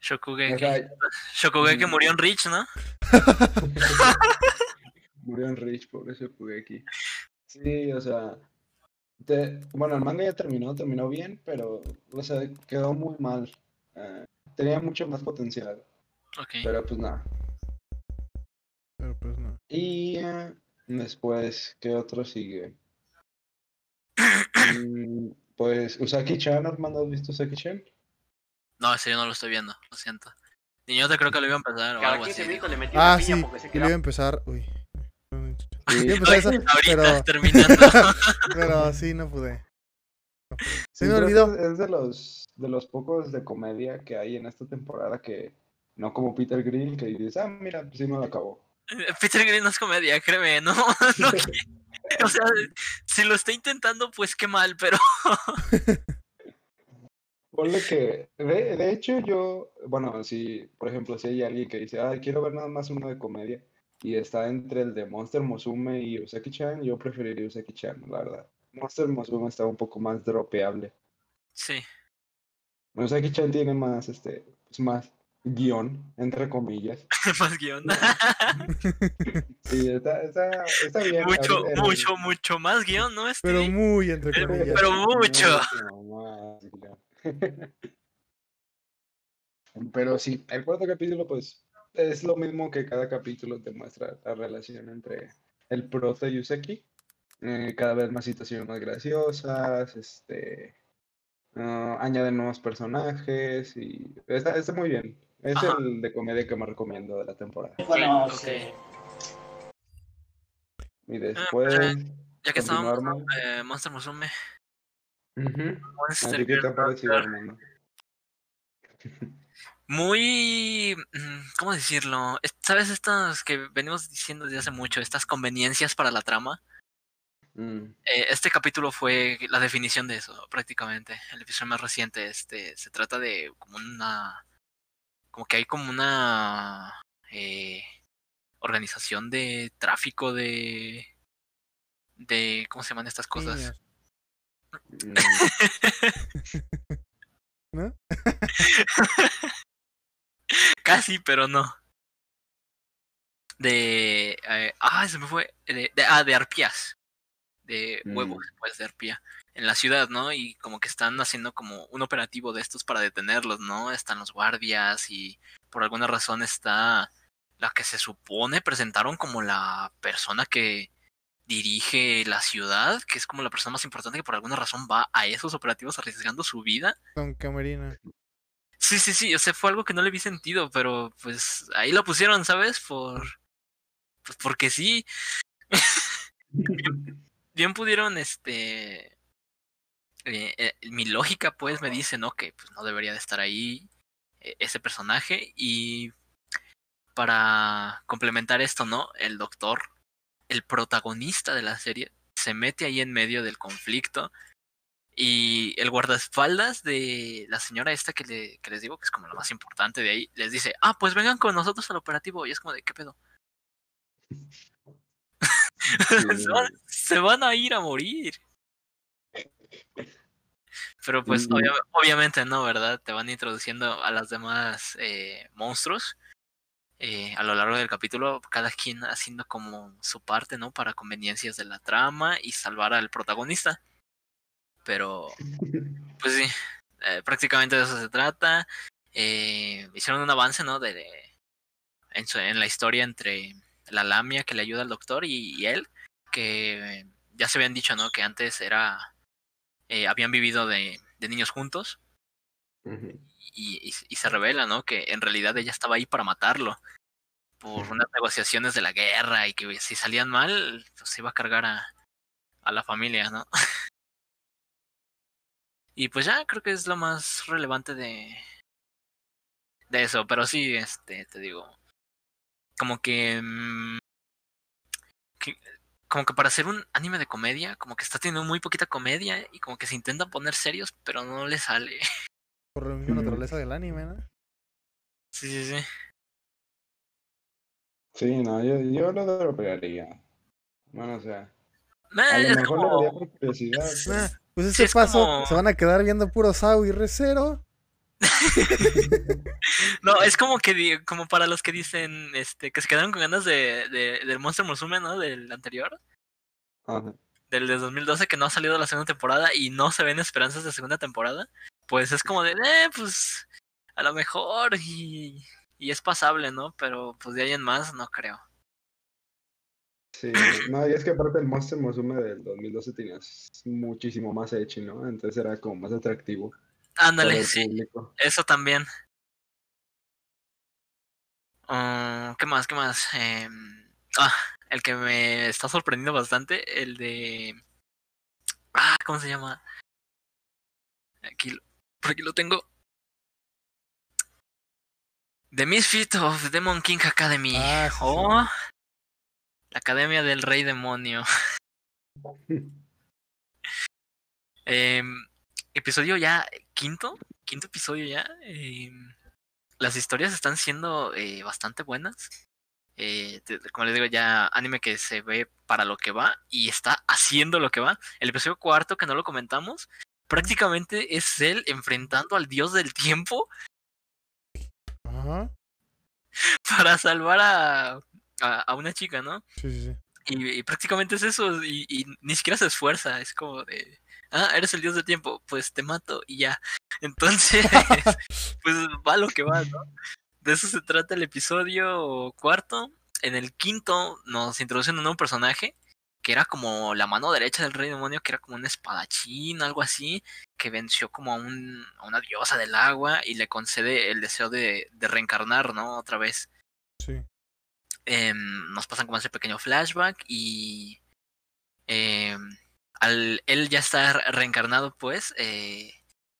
Shokugeki. O sea, Shokugeki murió en Rich, ¿no? (laughs) Murió en Rich, pobre Shokugeki. Sí, o sea, te- bueno, el manga ya terminó, terminó bien, pero, o sea, quedó muy mal. Eh, tenía mucho más potencial, Ok. pero pues nada. Pero pues no. Y después, ¿qué otro sigue? Mm, pues Usaki-chan, Armando, ¿has visto Usaki-chan? No, ese yo no lo estoy viendo, lo siento. Yo te creo que lo iba a empezar o Cada algo 15 así. minutos le metí una Ah, piña sí. porque se Y le quedaba iba a empezar. Uy. Sí. Esa, Ahorita, pero, (laughs) terminando. (laughs) pero sí, no pude. Sí, me olvidó. Es, es de los de los pocos de comedia que hay en esta temporada que no como Peter Grill que dices, ah, mira, pues sí me lo acabó. (laughs) Peter Green no es comedia, créeme, no, (laughs) no. O sea, si lo está intentando, pues qué mal, pero (laughs) Ponle que, de, de hecho yo, bueno, si, por ejemplo, si hay alguien que dice, ah, quiero ver nada más uno de comedia y está entre el de Monster Musume y Usaki-chan, yo preferiría Usaki-chan, la verdad. Monster Musume está un poco más dropeable. sí. Usaki-chan tiene más, este, pues más guion, entre comillas. (laughs) Más guion. Sí, está, está, está bien. mucho, el- mucho, mucho más guion, ¿no? Pero Stevie? muy entre Pero- comillas. pero mucho. (laughs) Pero sí, el cuarto capítulo, pues, es lo mismo que cada capítulo te muestra la relación entre el prota y Yuseki. Eh, cada vez más situaciones más graciosas, este, ah, añaden nuevos personajes y está, está muy bien. Es Ajá. el de comedia que más recomiendo de la temporada. Bueno, sí. Y después... Ya que estábamos Armando. eh, Monster Musume. Ujú. Monster Así que te parecido, Monster. Armando. Muy. mm, ¿Cómo decirlo? Es- ¿Sabes estas que venimos diciendo desde hace mucho? Estas conveniencias para la trama. Mm. Eh, este capítulo fue la definición de eso, prácticamente. El episodio más reciente, este, se trata de como una. Como que hay como una. eh, organización de tráfico de. de. ¿Cómo se llaman estas cosas? (laughs) (laughs) Casi, pero no. De. eh, ah, se me fue. De, de- ah, de arpías. De huevos, Mm. pues, de arpía. En la ciudad, ¿no? Y como que están haciendo como un operativo de estos para detenerlos, ¿no? Están los guardias y por alguna razón está la que se supone presentaron como la persona que dirige la ciudad, que es como la persona más importante que por alguna razón va a esos operativos arriesgando su vida. Con Camerina. Sí, sí, sí, o sea, fue algo que no le vi sentido, pero pues ahí lo pusieron, ¿sabes? Por pues porque sí, (laughs) bien pudieron este eh, eh, mi lógica pues me dice, ¿no? Que pues no debería de estar ahí eh, ese personaje y para complementar esto, ¿no? El doctor, el protagonista de la serie se mete ahí en medio del conflicto y el guardaespaldas de la señora esta que, le, que les digo que es como lo más importante de ahí, les dice, ah, pues vengan con nosotros al operativo. Y es como de, ¿qué pedo? (laughs) se, van, se van a ir a morir. Pero pues Mm. obvia- obviamente no, ¿verdad? Te van introduciendo a las demás eh, monstruos eh, a lo largo del capítulo, cada quien haciendo como su parte, ¿no? Para conveniencias de la trama y salvar al protagonista. Pero (laughs) pues sí, eh, prácticamente de eso se trata. Hicieron un avance, ¿no? De, de- en, su- en la historia entre la lamia que le ayuda al doctor y, y él, que ya se habían dicho, ¿no? Que antes era, eh, habían vivido de, de niños juntos. Y, y, y se revela, ¿no? Que en realidad ella estaba ahí para matarlo. Por unas negociaciones de la guerra y que si salían mal, pues se iba a cargar a, a la familia, ¿no? (laughs) y pues ya creo que es lo más relevante de de eso, pero sí, este, te digo, como que, mm, que como que para hacer un anime de comedia, como que está teniendo muy poquita comedia y como que se intentan poner serios, pero no le sale. (laughs) Por la misma Mm. naturaleza del anime, ¿no? Sí, sí, sí. Sí, no, yo, yo lo dropearía. Bueno, o sea, Eh, a lo mejor como- lo vería por curiosidad. pues Sí, ese es paso como- se van a quedar viendo puro Sao y Recero. (laughs) No, es como que como para los que dicen este que se quedaron con ganas de, de del Monster Musume, ¿no? Del anterior, Ajá. del de 2012 que no ha salido la segunda temporada y no se ven esperanzas de segunda temporada. Pues es como de, eh, pues a lo mejor y, y es pasable, ¿no? Pero pues de ahí en más no creo. Sí, no, y es que aparte el Monster Musume del 2012 tenía muchísimo más ecchi, ¿no? Entonces era como más atractivo Ándale, el sí, público. eso también. Ah, ¿Qué más? ¿Qué más? Em, ah, el que me está sorprendiendo bastante, el de... Ah, ¿cómo se llama? Aquí, por aquí lo tengo. The Misfit of Demon King Academy. Ah, sí, sí. o la Academia del Rey Demonio. (laughs) Em, episodio ya quinto, quinto episodio ya. em, las historias están siendo eh, bastante buenas. Eh, como les digo, ya anime que se ve para lo que va y está haciendo lo que va. El episodio cuarto, que no lo comentamos, prácticamente es él enfrentando al dios del tiempo Ajá. (laughs) para salvar a, a, a una chica, ¿no? Sí, sí, sí. Y, y prácticamente es eso, y, y ni siquiera se esfuerza, es como de, ah, eres el dios del tiempo, pues te mato y ya. (laughs) Entonces, (laughs) pues va lo que va, ¿no? De eso se trata el episodio cuarto. En el quinto nos introducen un nuevo personaje que era como la mano derecha del rey demonio, que era como un espadachín, algo así, que venció como a, un, a una diosa del agua y le concede el deseo de, de reencarnar, ¿no? Otra vez. Sí. Eh, nos pasan como ese pequeño flashback y eh, al él ya estar reencarnado, pues, eh,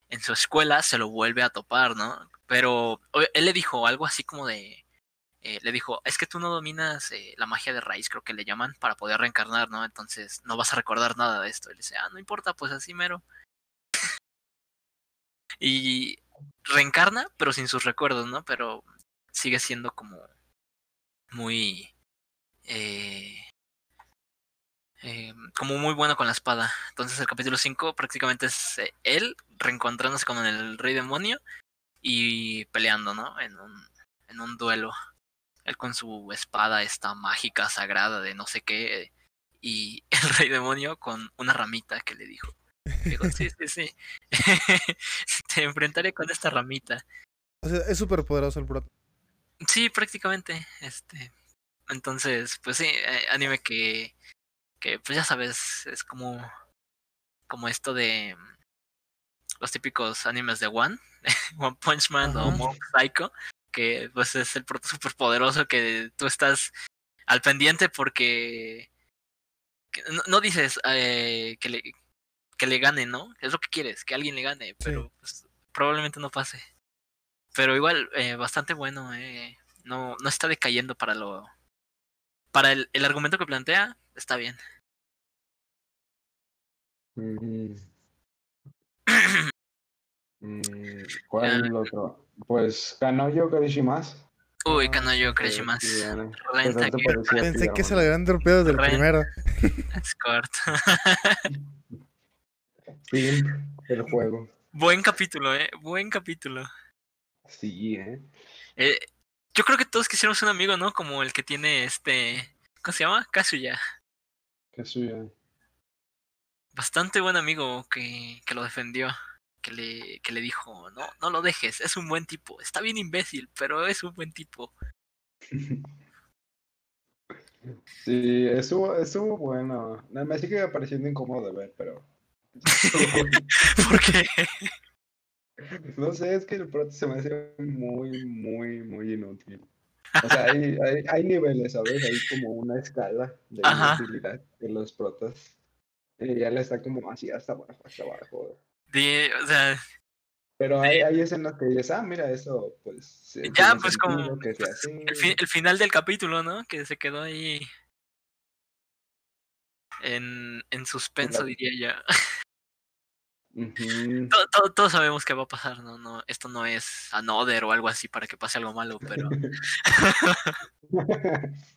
en su escuela se lo vuelve a topar, ¿no? Pero él le dijo algo así como de, eh, le dijo, es que tú no dominas eh, la magia de raíz, creo que le llaman, para poder reencarnar, ¿no? Entonces no vas a recordar nada de esto. Y le dice, ah, no importa, pues así mero. (laughs) y reencarna, pero sin sus recuerdos, ¿no? Pero sigue siendo como muy... Eh, eh, como muy bueno con la espada. Entonces el capítulo 5 prácticamente es eh, él reencontrándose con el rey demonio y peleando, ¿no? En un, en un duelo. Él con su espada esta mágica, sagrada de no sé qué. Y (laughs) el rey demonio con una ramita que le dijo. Dijo, sí, sí, sí. (laughs) Te enfrentaré con esta ramita. O sea, es súper poderoso el prota. Sí, prácticamente. Este. Entonces, pues sí, eh, anime que. Que pues ya sabes, es como. Como esto de. Los típicos animes de One. (laughs) One Punch Man o. Mob Psycho. Que pues es el prota súper poderoso que tú estás al pendiente porque. que no, no dices eh, que, le, que le gane, ¿no? Es lo que quieres, que alguien le gane, pero pues, probablemente no pase. Pero igual, eh, bastante bueno, eh. No, no está decayendo para lo. Para el, el argumento que plantea, está bien. (clears throat) Mm, mm, ¿Cuál otro? Pues Kanoyo Karishimas. Uy, Ah, Kanoyo Eh, Crashimas. sí, Ana. ¿Qué Renta tal te que- pareció? Pensé que se le habían torpedo desde el primero. Escort. Sí, (laughs) el juego. Buen capítulo, eh. Buen capítulo. Sí, ¿eh? Eh, yo creo que todos quisiéramos un amigo, ¿no? Como el que tiene este. ¿Cómo se llama? Kazuya. Qué suya. Bastante buen amigo que, que lo defendió. Que le, que le dijo, no, no lo dejes, es un buen tipo. Está bien imbécil, pero es un buen tipo. (laughs) Sí, estuvo, estuvo bueno. No, Me sigue pareciendo incómodo de ver, pero. (laughs) Porque (laughs) No sé, es que el prota se me hace muy, muy, muy inútil. O sea, hay, hay, hay niveles, ¿sabes? Hay como una escala de Ajá. inutilidad de los protas. Y ya le está como así hasta abajo, hasta abajo. de- o sea, Pero hay, hay escenas que dices, ah, mira, eso, pues. Ya, pues, como, pues, el, fi- el final del capítulo, ¿no? Que se quedó ahí en, en suspenso, La- diría yo. Todos sabemos qué va a pasar, ¿no? no Esto no es Another o algo así para que pase algo malo, pero (laughs)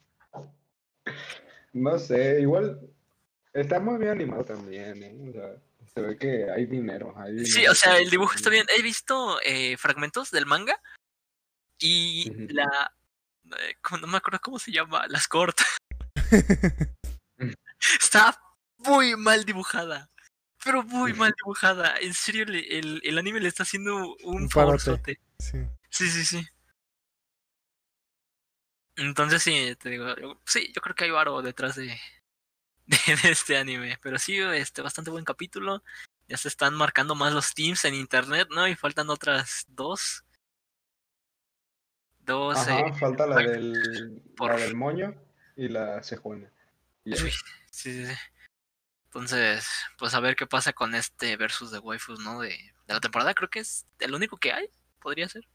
No sé, igual está muy bien animado también, ¿eh? O sea, se ve que hay dinero. Hay sí, o sea, el dibujo está bien. He visto eh, fragmentos del manga y la... eh, no me acuerdo cómo se llama, las cortas. (laughs) está muy mal dibujada. Pero muy mal dibujada. En serio, le- el, el anime le está haciendo un Un favorzote. Sí. Sí, sí, sí. Entonces sí, te digo, yo- sí, yo creo que hay varo detrás de, (laughs) de, de este anime. Pero sí, este, bastante buen capítulo. Ya se están marcando más los teams en internet, ¿no? Y faltan otras dos. Dos, Ajá, eh, falta la del, por- la del moño y la cejuena. Y ya. Uy, sí, sí, sí. Entonces, pues a ver qué pasa con este versus de waifus, ¿no? De, de la temporada, creo que es el único que hay, podría ser.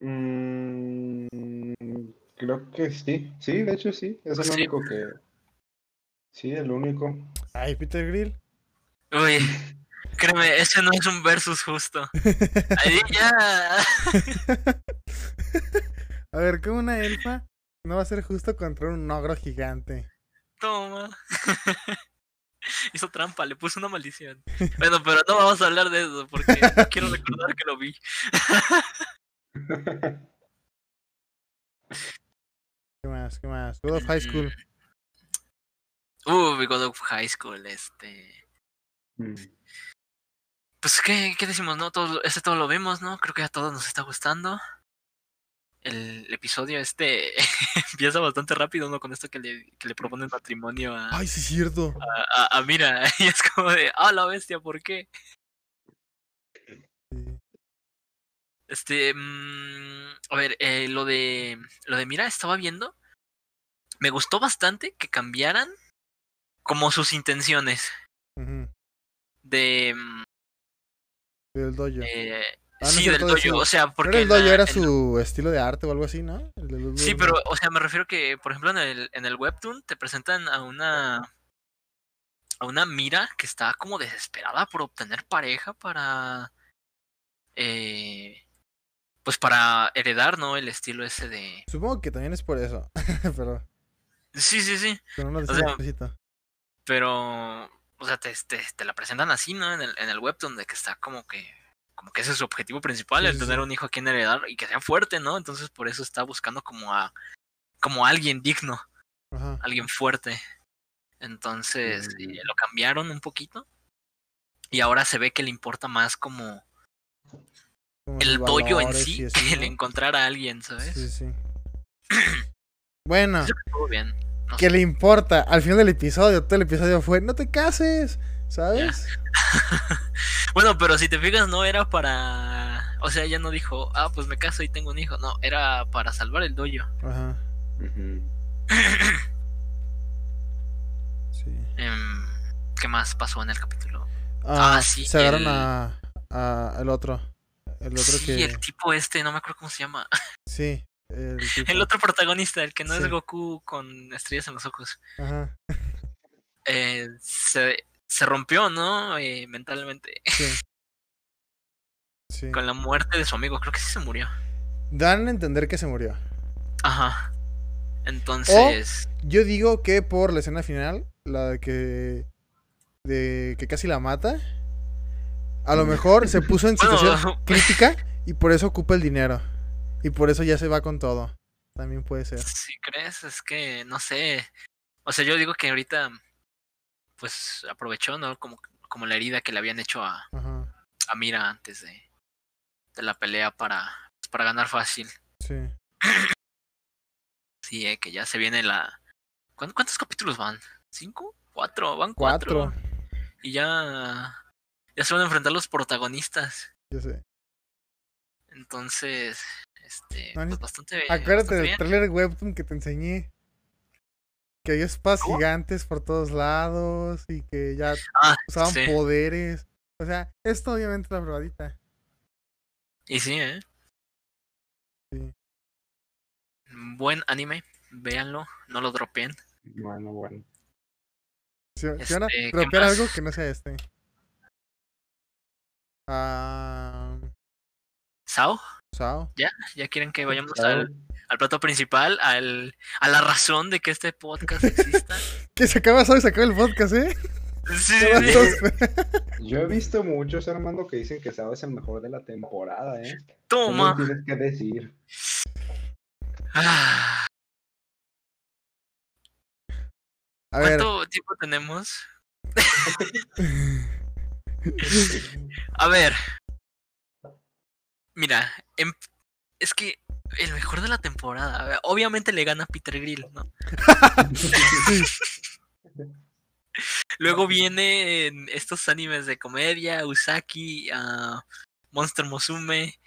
Mm, creo que sí, sí, de hecho sí, es el Sí. único que... Sí, el único. Ay, Peter Grill. Uy, (laughs) créeme, ese no es un versus justo. Ahí (laughs) ya. A ver, ¿cómo una elfa no va a ser justo contra un ogro gigante? Toma. (laughs) (laughs) Hizo trampa, le puso una maldición. Bueno, pero no vamos a hablar de eso porque no (laughs) quiero recordar que lo vi. (laughs) ¿Qué más? ¿Qué más? God of High School. Uh, God of High School, este. Mm. Pues, ¿qué, qué decimos, no? Todo, este todo lo vemos, ¿no? Creo que a todos nos está gustando. El episodio este (laughs) empieza bastante rápido, ¿no? Con esto que le, que le proponen matrimonio a, Ay, sí es cierto. a, a- a Mira. (laughs) Y es como de, ah, la bestia, ¿por qué? Este, mm, a ver, eh, lo de lo de Mira estaba viendo. Me gustó bastante que cambiaran como sus intenciones de mm, Del dojo. eh, Ah, sí del su- dojo, o sea, porque el dojo la- era su estilo de arte o algo así, ¿no? El Sí, pero, o sea, me refiero que, por ejemplo, en el, en el webtoon te presentan a una a una Mira que está como desesperada por obtener pareja para eh, pues para heredar, ¿no? El estilo ese de Supongo que también es por eso. (laughs) pero, sí, sí, sí, pero no O sea, pero o sea, te, te, te la presentan así, ¿no? En el, en el webtoon de que está como que como que ese es su objetivo principal, Sí, el tener sí. un hijo a quien heredar y que sea fuerte, ¿no? Entonces por eso está buscando como a como a alguien digno. Ajá. alguien fuerte. Entonces Mm. eh, lo cambiaron un poquito. Y ahora se ve que le importa más como Como el dojo en sí (laughs) que el encontrar a alguien, ¿sabes? Sí, sí. (clears throat) Bueno, bien. No ¿qué sé. le importa? Al final del episodio, todo el episodio fue, no te cases, ¿sabes? (laughs) Bueno, pero si te fijas, no era para. O sea, ella no dijo, ah, pues me caso y tengo un hijo. No, era para salvar el dojo. Ajá, sí. Em, ¿Qué más pasó en el capítulo? Ah, Ah, sí, se agarraron el- a, a el otro. El otro sí, que... el tipo este, no me acuerdo cómo se llama. (laughs) Sí, el tipo. El otro protagonista, el que no Sí. es Goku con estrellas en los ojos. Ajá, Eh, se, se rompió, ¿no? Eh, mentalmente. sí. (laughs) Sí. con la muerte de su amigo. Creo que sí se murió. Dan a entender que se murió. Ajá. Entonces. Yo digo que por la escena final, la de que. de que casi la mata. A lo mejor se (laughs) puso en situación Bueno, (laughs) crítica y por eso ocupa el dinero. Y por eso ya se va con todo. También puede ser. si crees, es que no sé. O sea, yo digo que ahorita. Pues aprovechó, ¿no? Como, como la herida que le habían hecho a, Ajá. a Mira antes de, de la pelea para, pues, para ganar fácil. Sí. Sí, eh, que ya se viene la. ¿Cuán- ¿Cuántos capítulos van? ¿Cinco? ¿Cuatro? Van cuatro. Cuatro. Y ya. Ya se van a enfrentar los protagonistas. Yo sé. Entonces. Este. No, Pues bastante. Acuérdate bastante del bien. trailer webtoon que te enseñé. Que había espadas ¿Cómo? gigantes por todos lados y que ya Ah, usaban sí. poderes. O sea, esto obviamente es la probadita. Y sí, ¿eh? Sí. Buen anime, véanlo, no lo dropeen. Bueno, bueno. Si, si van a Este, ¿qué dropear algo que no sea este. Ah. Sao, Sao. ya quieren que vayamos Chao. al, al plato principal, al, a la razón de que este podcast exista. (laughs) Que se acaba y se acaba el podcast, ¿eh? sí, (laughs) Yo he visto muchos, Armando, que dicen que Sao es el mejor de la temporada, ¿eh? ¿Qué Toma. nos tienes que decir? Ah, (sighs) A ver. ¿Cuánto tiempo tenemos? (laughs) A ver. Mira, em- es que el mejor de la temporada, obviamente le gana Peter Grill, ¿no? (laughs) Luego vienen estos animes de comedia, Usaki, ah, Monster Musume.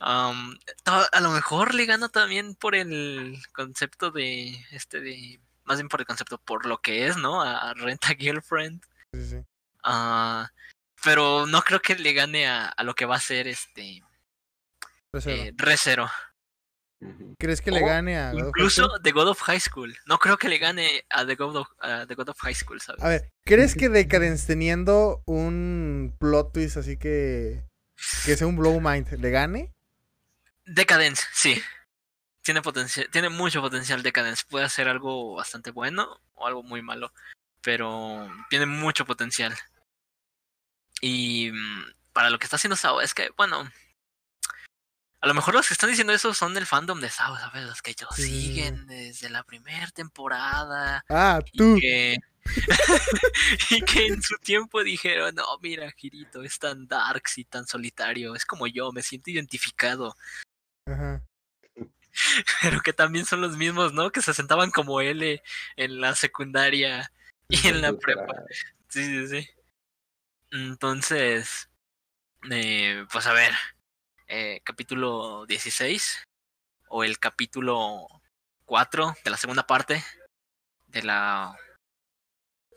to- a lo mejor le gana también por el concepto de este de más bien por el concepto por lo que es, ¿no? A, Renta Girlfriend. Sí, sí. Ah, pero no creo que le gane a, a lo que va a ser este. Eh, Re:Zero. Ujú. ¿Crees que le gane a God of High Incluso School? The God of High School. No creo que le gane a The God of, a The God of High School, ¿sabes? A ver, ¿crees que Decadence teniendo un plot twist así que. que sea un blow mind, le gane? Decadence, sí. Tiene potencial, tiene mucho potencial Decadence. Puede hacer algo bastante bueno o algo muy malo. Pero tiene mucho potencial. Y mm, para lo que está haciendo Sao, es que, bueno. A lo mejor los que están diciendo eso son del fandom de Sao, ¿sabes? Los que ellos Sí, siguen desde la primera temporada. Ah, Y tú. que, (laughs) y que en su tiempo dijeron, no, mira, Kirito es tan darks y tan solitario, es como yo, me siento identificado. Ajá. (laughs) Pero que también son los mismos, ¿no? Que se sentaban como L en la secundaria y en la prepa. Sí, sí, sí. Entonces, eh, pues a ver, eh, capítulo 16 o el capítulo 4 de la segunda parte de la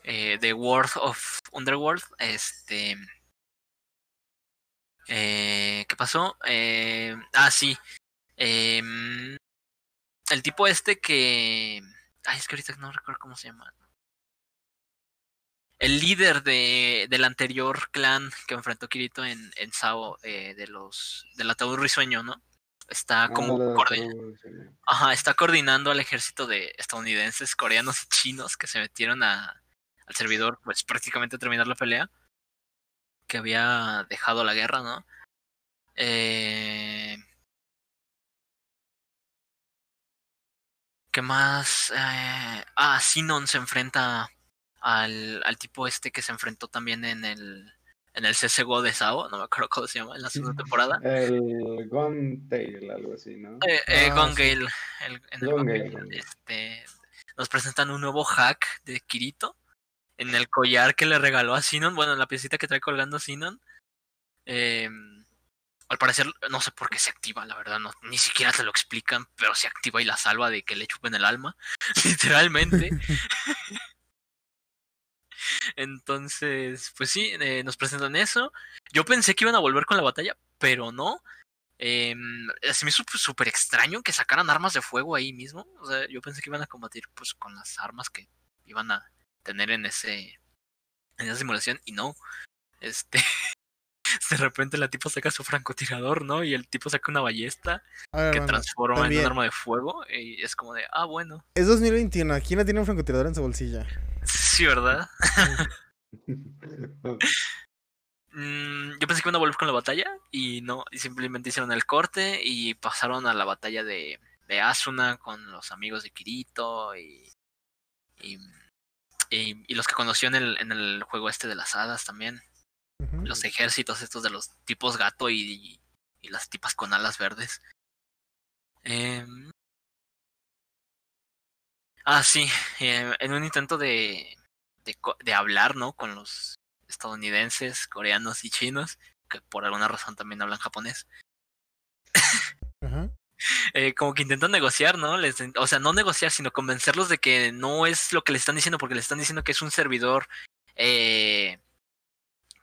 eh, de World of Underworld. Este. Eh, ¿Qué pasó? Eh, ah, sí. Em, el tipo este que. Ay, es que ahorita no recuerdo cómo se llama. El líder de, del anterior clan que enfrentó Kirito en, en Sao eh, de los del ataúd risueño, ¿no? Está como coordinando. Ajá, está coordinando al ejército de estadounidenses, coreanos y chinos que se metieron a, al servidor, pues prácticamente a terminar la pelea. Que había dejado la guerra, ¿no? Eh... ¿Qué más? Eh... Ah, Sinon se enfrenta al, al tipo este que se enfrentó también en el en el CSGO de Sao, no me acuerdo cómo se llama, en la segunda temporada. El Gone Tail, algo así, ¿no? Eh, eh, ah, Gale, el, en el Gale, este, nos presentan un nuevo hack de Kirito en el collar que le regaló a Sinon, bueno, en la piecita que trae colgando Sinon. Eh, al parecer, no sé por qué se activa, la verdad, no, ni siquiera te lo explican, pero se activa y la salva de que le chupen el alma, (laughs) literalmente. (laughs) Entonces, pues sí, eh, nos presentan eso. Yo pensé que iban a volver con la batalla, pero no. Eh, se me hizo súper extraño que sacaran armas de fuego ahí mismo. O sea, yo pensé que iban a combatir pues con las armas que iban a tener en ese en esa simulación y no. Este (laughs) de repente la tipo saca su francotirador, ¿no? Y el tipo saca una ballesta que transforma en un arma de fuego y es como de, ah, bueno. Es 2021, ¿quién no tiene un francotirador en su bolsilla? Sí, ¿verdad? (laughs) mm, yo pensé que iban a volver con la batalla y no, y simplemente hicieron el corte y pasaron a la batalla de, de Asuna con los amigos de Kirito y, y, y, y los que conoció en el, en el juego este de las hadas también. Uh -huh. Los ejércitos estos de los tipos gato y, y las tipas con alas verdes. Eh, ah, sí, eh, en un intento de, de, de, hablar, ¿no? Con los estadounidenses, coreanos y chinos, que por alguna razón también hablan japonés. Eh, como que intentan negociar, ¿no? Les, o sea, no negociar, sino convencerlos de que no es lo que les están diciendo, porque les están diciendo que es un servidor eh,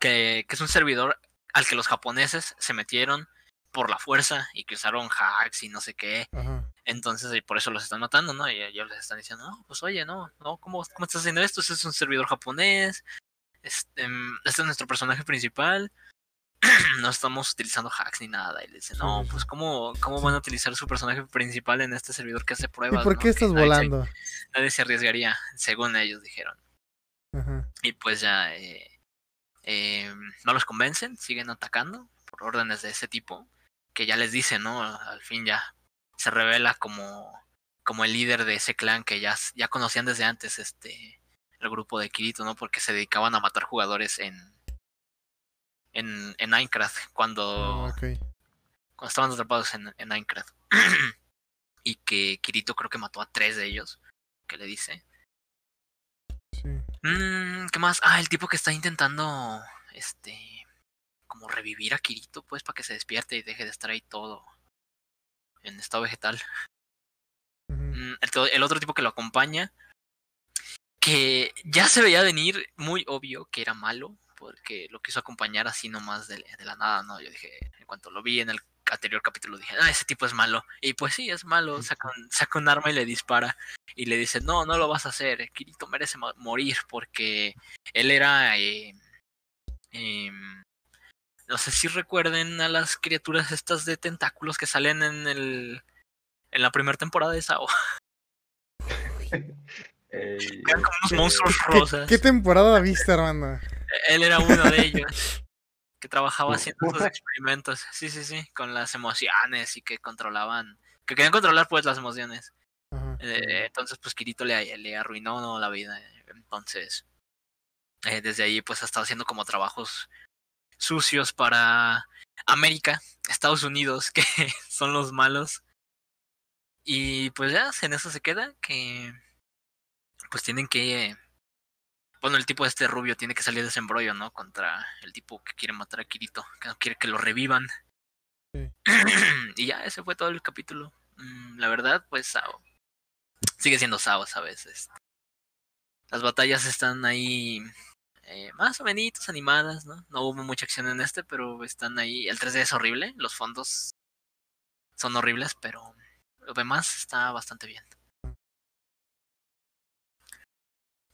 que, que, es un servidor al que los japoneses se metieron por la fuerza y que usaron hacks y no sé qué. Ajá. Entonces, y por eso los están matando, ¿no? Y ellos les están diciendo, no, pues oye, no, no, ¿cómo, cómo estás haciendo esto? Este es un servidor japonés, este, este es nuestro personaje principal, (clears throat) no estamos utilizando hacks ni nada. Y le dicen, no, pues ¿cómo, cómo van a utilizar su personaje principal en este servidor que hace pruebas? ¿Y por qué ¿no? estás nadie volando? Se, nadie se arriesgaría, según ellos dijeron. Ajá. Y pues ya... Eh, eh, no los convencen, siguen atacando por órdenes de ese tipo, que ya les dice, ¿no? Al fin ya se revela como, como el líder de ese clan que ya, ya conocían desde antes este el grupo de Kirito, ¿no? Porque se dedicaban a matar jugadores en en, en Minecraft cuando, oh, okay. cuando estaban atrapados en, en Minecraft. (clears throat) y que Kirito creo que mató a tres de ellos, que le dice. Sí. Mm, ¿Qué más? Ah, el tipo que está intentando, este, como revivir a Kirito, pues, para que se despierte y deje de estar ahí todo en estado vegetal. Uh -huh. el, el, otro tipo que lo acompaña, que ya se veía venir muy obvio que era malo, porque lo quiso acompañar así nomás de, de la nada, ¿no? Yo dije, en cuanto lo vi en el anterior capítulo dije, ah, ese tipo es malo. Y pues sí, es malo, saca un, saca un arma y le dispara. Y le dice, no, no lo vas a hacer, Kirito merece morir porque él era... Eh, eh, no sé si recuerden a las criaturas estas de tentáculos que salen en el en la primera temporada de Sao. (laughs) Eran como unos eh, monstruos ¿Qué, rosas. ¿Qué, temporada viste, Armando? Él era uno de ellos. que trabajaba haciendo sus experimentos. Sí, sí, sí. Con las emociones y que controlaban. Que querían controlar pues las emociones. Eh, entonces, pues Kirito le, le arruinó ¿no? la vida. Entonces, eh, desde ahí pues ha estado haciendo como trabajos sucios para América, Estados Unidos, (laughs) que son los malos. Y pues ya, en eso se queda, que pues tienen que... Bueno, el tipo de este rubio tiene que salir de ese embrollo, ¿no? Contra el tipo que quiere matar a Kirito, que no quiere que lo revivan. Sí. (clears throat) y ya, ese fue todo el capítulo. Mm, La verdad, pues Sao. Sigue siendo Sao, ¿sabes? Este, Las batallas están ahí eh, más o menos animadas, ¿no? No hubo mucha acción en este, pero están ahí. El 3D es horrible, los fondos son horribles, pero lo demás está bastante bien.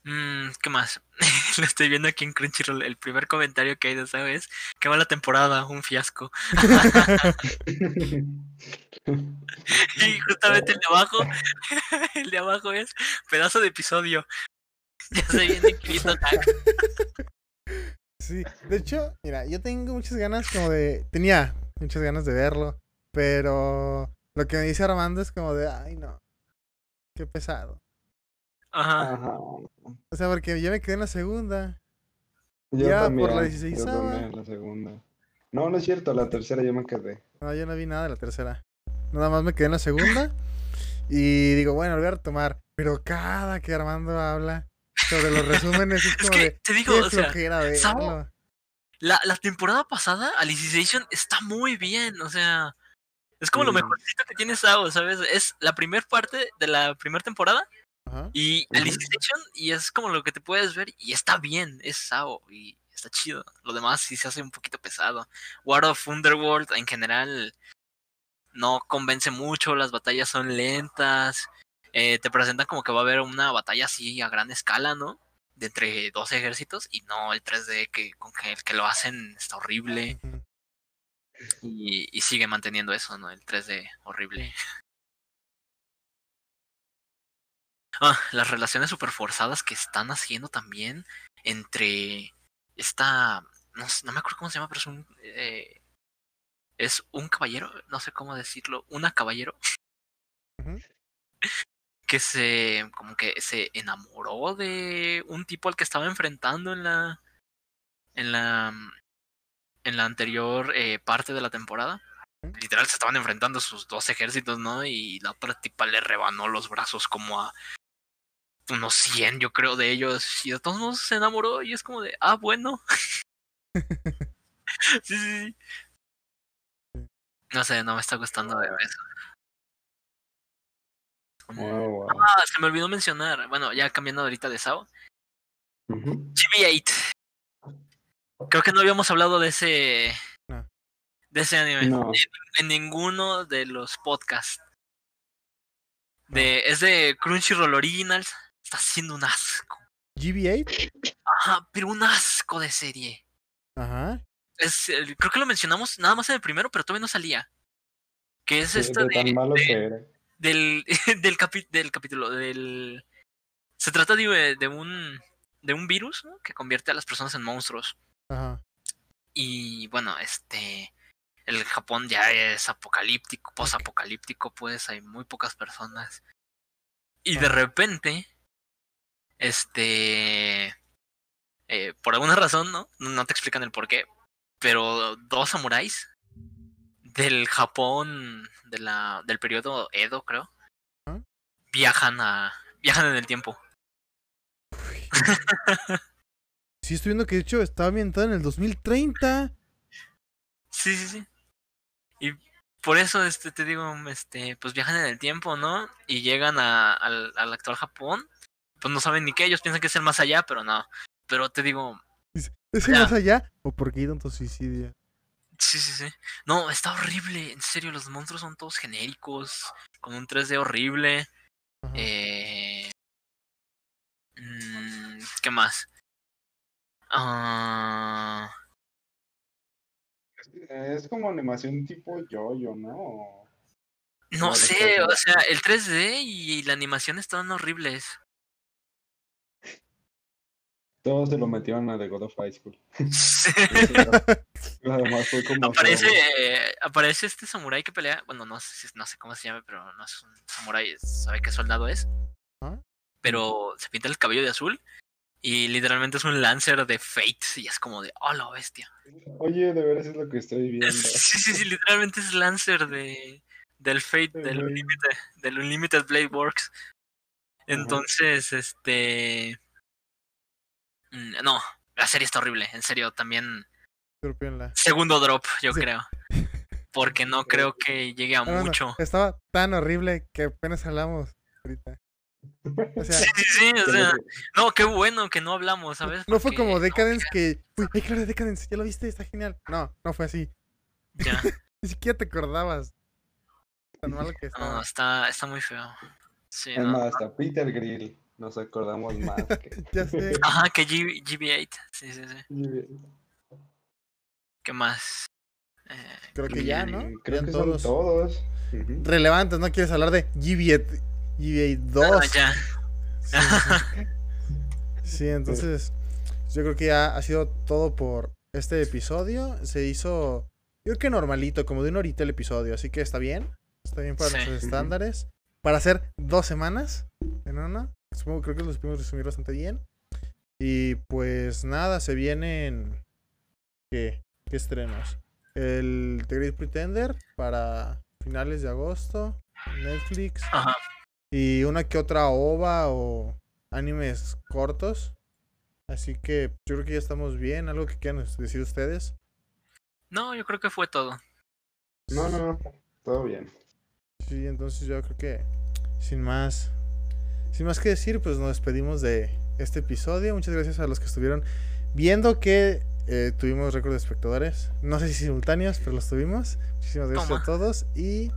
Mm, ¿Qué más? (laughs) Lo estoy viendo aquí en Crunchyroll. El primer comentario que hay de Sao es: Qué mala temporada, un fiasco. (laughs) (laughs) Y justamente el de abajo, el de abajo es pedazo de episodio. (laughs) Ya. (laughs) Sí, de hecho, mira, yo tengo muchas ganas como de... Tenía muchas ganas de verlo, pero lo que me dice Armando es como de, ay no, qué pesado. Ajá. Ajá. O sea, porque yo me quedé en la segunda. Yo Ya, también, por la yo 16ª. también, la segunda. No, no es cierto, la tercera yo me quedé. No, yo no vi nada de la tercera. Nada más me quedé en la segunda. Y digo, bueno, lo voy a retomar. Pero cada que Armando habla sobre los resúmenes es Es como que de, te digo, o sea, la, la temporada pasada, Alicization está muy bien, o sea, es como lo mejorcito que tiene Sao, ¿sabes? Es la primera parte de la primera temporada Ajá. y. Alicization y es como lo que te puedes ver y está bien, es Sao y está chido. Lo demás sí se hace un poquito pesado. War of Underworld en general no convence mucho, las batallas son lentas. Eh, te presentan como que va a haber una batalla así a gran escala, ¿no? De entre dos ejércitos y no el 3D que con que, el que lo hacen está horrible y, y sigue manteniendo eso, ¿no? El 3D horrible. Ah, las relaciones super forzadas que están haciendo también entre esta, no, sé- no me acuerdo cómo se llama, pero es un, eh, es un caballero, no sé cómo decirlo, una caballero Ujú. Que se, como que se enamoró de un tipo al que estaba enfrentando en la, en la, en la anterior eh, parte de la temporada. Literal se estaban enfrentando sus dos ejércitos, ¿no? Y la otra tipa le rebanó los brazos como a unos 100, yo creo, de ellos. Y de todos modos se enamoró y es como de, ah, bueno. (laughs) (laughs) sí, sí, sí. No sé, no me está gustando ver eso. Wow, wow. Ah, se me olvidó mencionar. Bueno, ya cambiando ahorita de Sao. Ujú. GB8. Creo que no habíamos hablado de ese. No. De ese anime. No. En ninguno de los podcasts. De, es de Crunchyroll Originals. Está haciendo un asco. GB8. Ajá, pero un asco de serie. Ajá. Es, creo que lo mencionamos nada más en el primero, pero todavía no salía. Que es De- esta de de, tan malo de- que era. Del, (laughs) del, capi- del capítulo. Del, se trata de, de un de un virus ¿no? que convierte a las personas en monstruos. Ajá. Y bueno, este. El Japón ya es apocalíptico, posapocalíptico, pues hay muy pocas personas. Y de repente, este. eh, por alguna razón, ¿no? No te explican el por qué. Pero dos samuráis del Japón de la, del periodo Edo, creo, viajan a. viajan en el tiempo. (laughs) Sí, estoy viendo que de hecho estaba ambientado en el 2030. Sí, sí, sí. Y por eso este te digo, este, pues viajan en el tiempo, ¿no? Y llegan a- al, al actual Japón. Pues no saben ni qué, ellos piensan que es el más allá, pero no. Pero te digo, ¿Es el más allá? ¿O por qué hay tanto suicidio? Sí, sí, sí. No, está horrible, en serio, los monstruos son todos genéricos, con un 3D horrible. Ajá. Eh... mm, ¿Qué más? Ah, Es como animación tipo yo-yo, ¿no? no sé, o sea, el 3D y la animación están horribles. Todos se lo metieron a The God of High School. (laughs) Además fue como... aparece, eh, aparece este samurái que pelea. Bueno, no sé, si- no sé cómo se llama, pero no es un samurái, sabe qué soldado es. Ajá. Pero se pinta el cabello de azul Y literalmente es un Lancer de Fate. Y es como de, oh, la bestia. Oye, de veras es lo que estoy viendo. (laughs) Sí, sí, sí, literalmente es Lancer de, del Fate, del Unlimited, del Unlimited Blade Works. Entonces, este. Mm, No, la serie está horrible, en serio, también. Segundo drop, yo Sí. creo. (laughs) Porque no creo que llegue a No, no, no, mucho. Estaba tan horrible que apenas hablamos ahorita. O sea, Sí, sí, sí, o sea, no, qué bueno que no hablamos, ¿sabes? no fue Porque- como Decadence que. Uy, hay que hablar de Decadence, ¿ya lo viste? Está genial. No, no fue así. Ya, (laughs) Ni siquiera te acordabas. Tan malo que no, estaba. está, está muy feo. Sí, Es no. más, hasta Peter Grill nos acordamos (laughs) más. Que... Ya sé. Ajá, que G- GB8. Sí, sí, sí. ¿Qué más? Eh, Creo que ya, ¿no? Creo Ya que todos son todos. Relevantes, ¿no? ¿Quieres hablar de GBA, GBA 2? ah, ya. Sí. Sí, entonces yo creo que ya ha sido todo por este episodio. Se hizo, yo creo que normalito, como de una horita el episodio, así que está bien. Está bien para Sí. nuestros estándares. Para hacer dos semanas en una, supongo, creo que los pudimos resumir bastante bien. Y pues nada, se vienen... ¿Qué? ¿Qué estrenos? El The Great Pretender para finales de agosto. Netflix. Ajá. Y una que otra ova o animes cortos. Así que yo creo que ya estamos bien. ¿Algo que quieran decir ustedes? No, yo creo que fue todo. No, no, no. Todo bien. Sí, entonces yo creo que sin más, sin más que decir, pues nos despedimos de este episodio. Muchas gracias a los que estuvieron viendo que eh, tuvimos récord de espectadores. No sé si simultáneos, pero los tuvimos. Muchísimas gracias Toma. a todos y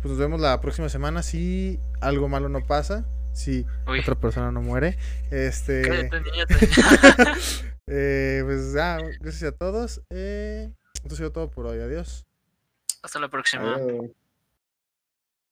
pues nos vemos la próxima semana si algo malo no pasa, si Uy, otra persona no muere. Este, cállate, (laughs) eh, pues ya, gracias a todos. Eh, esto ha sido todo por hoy. Adiós. Hasta la próxima. Adiós.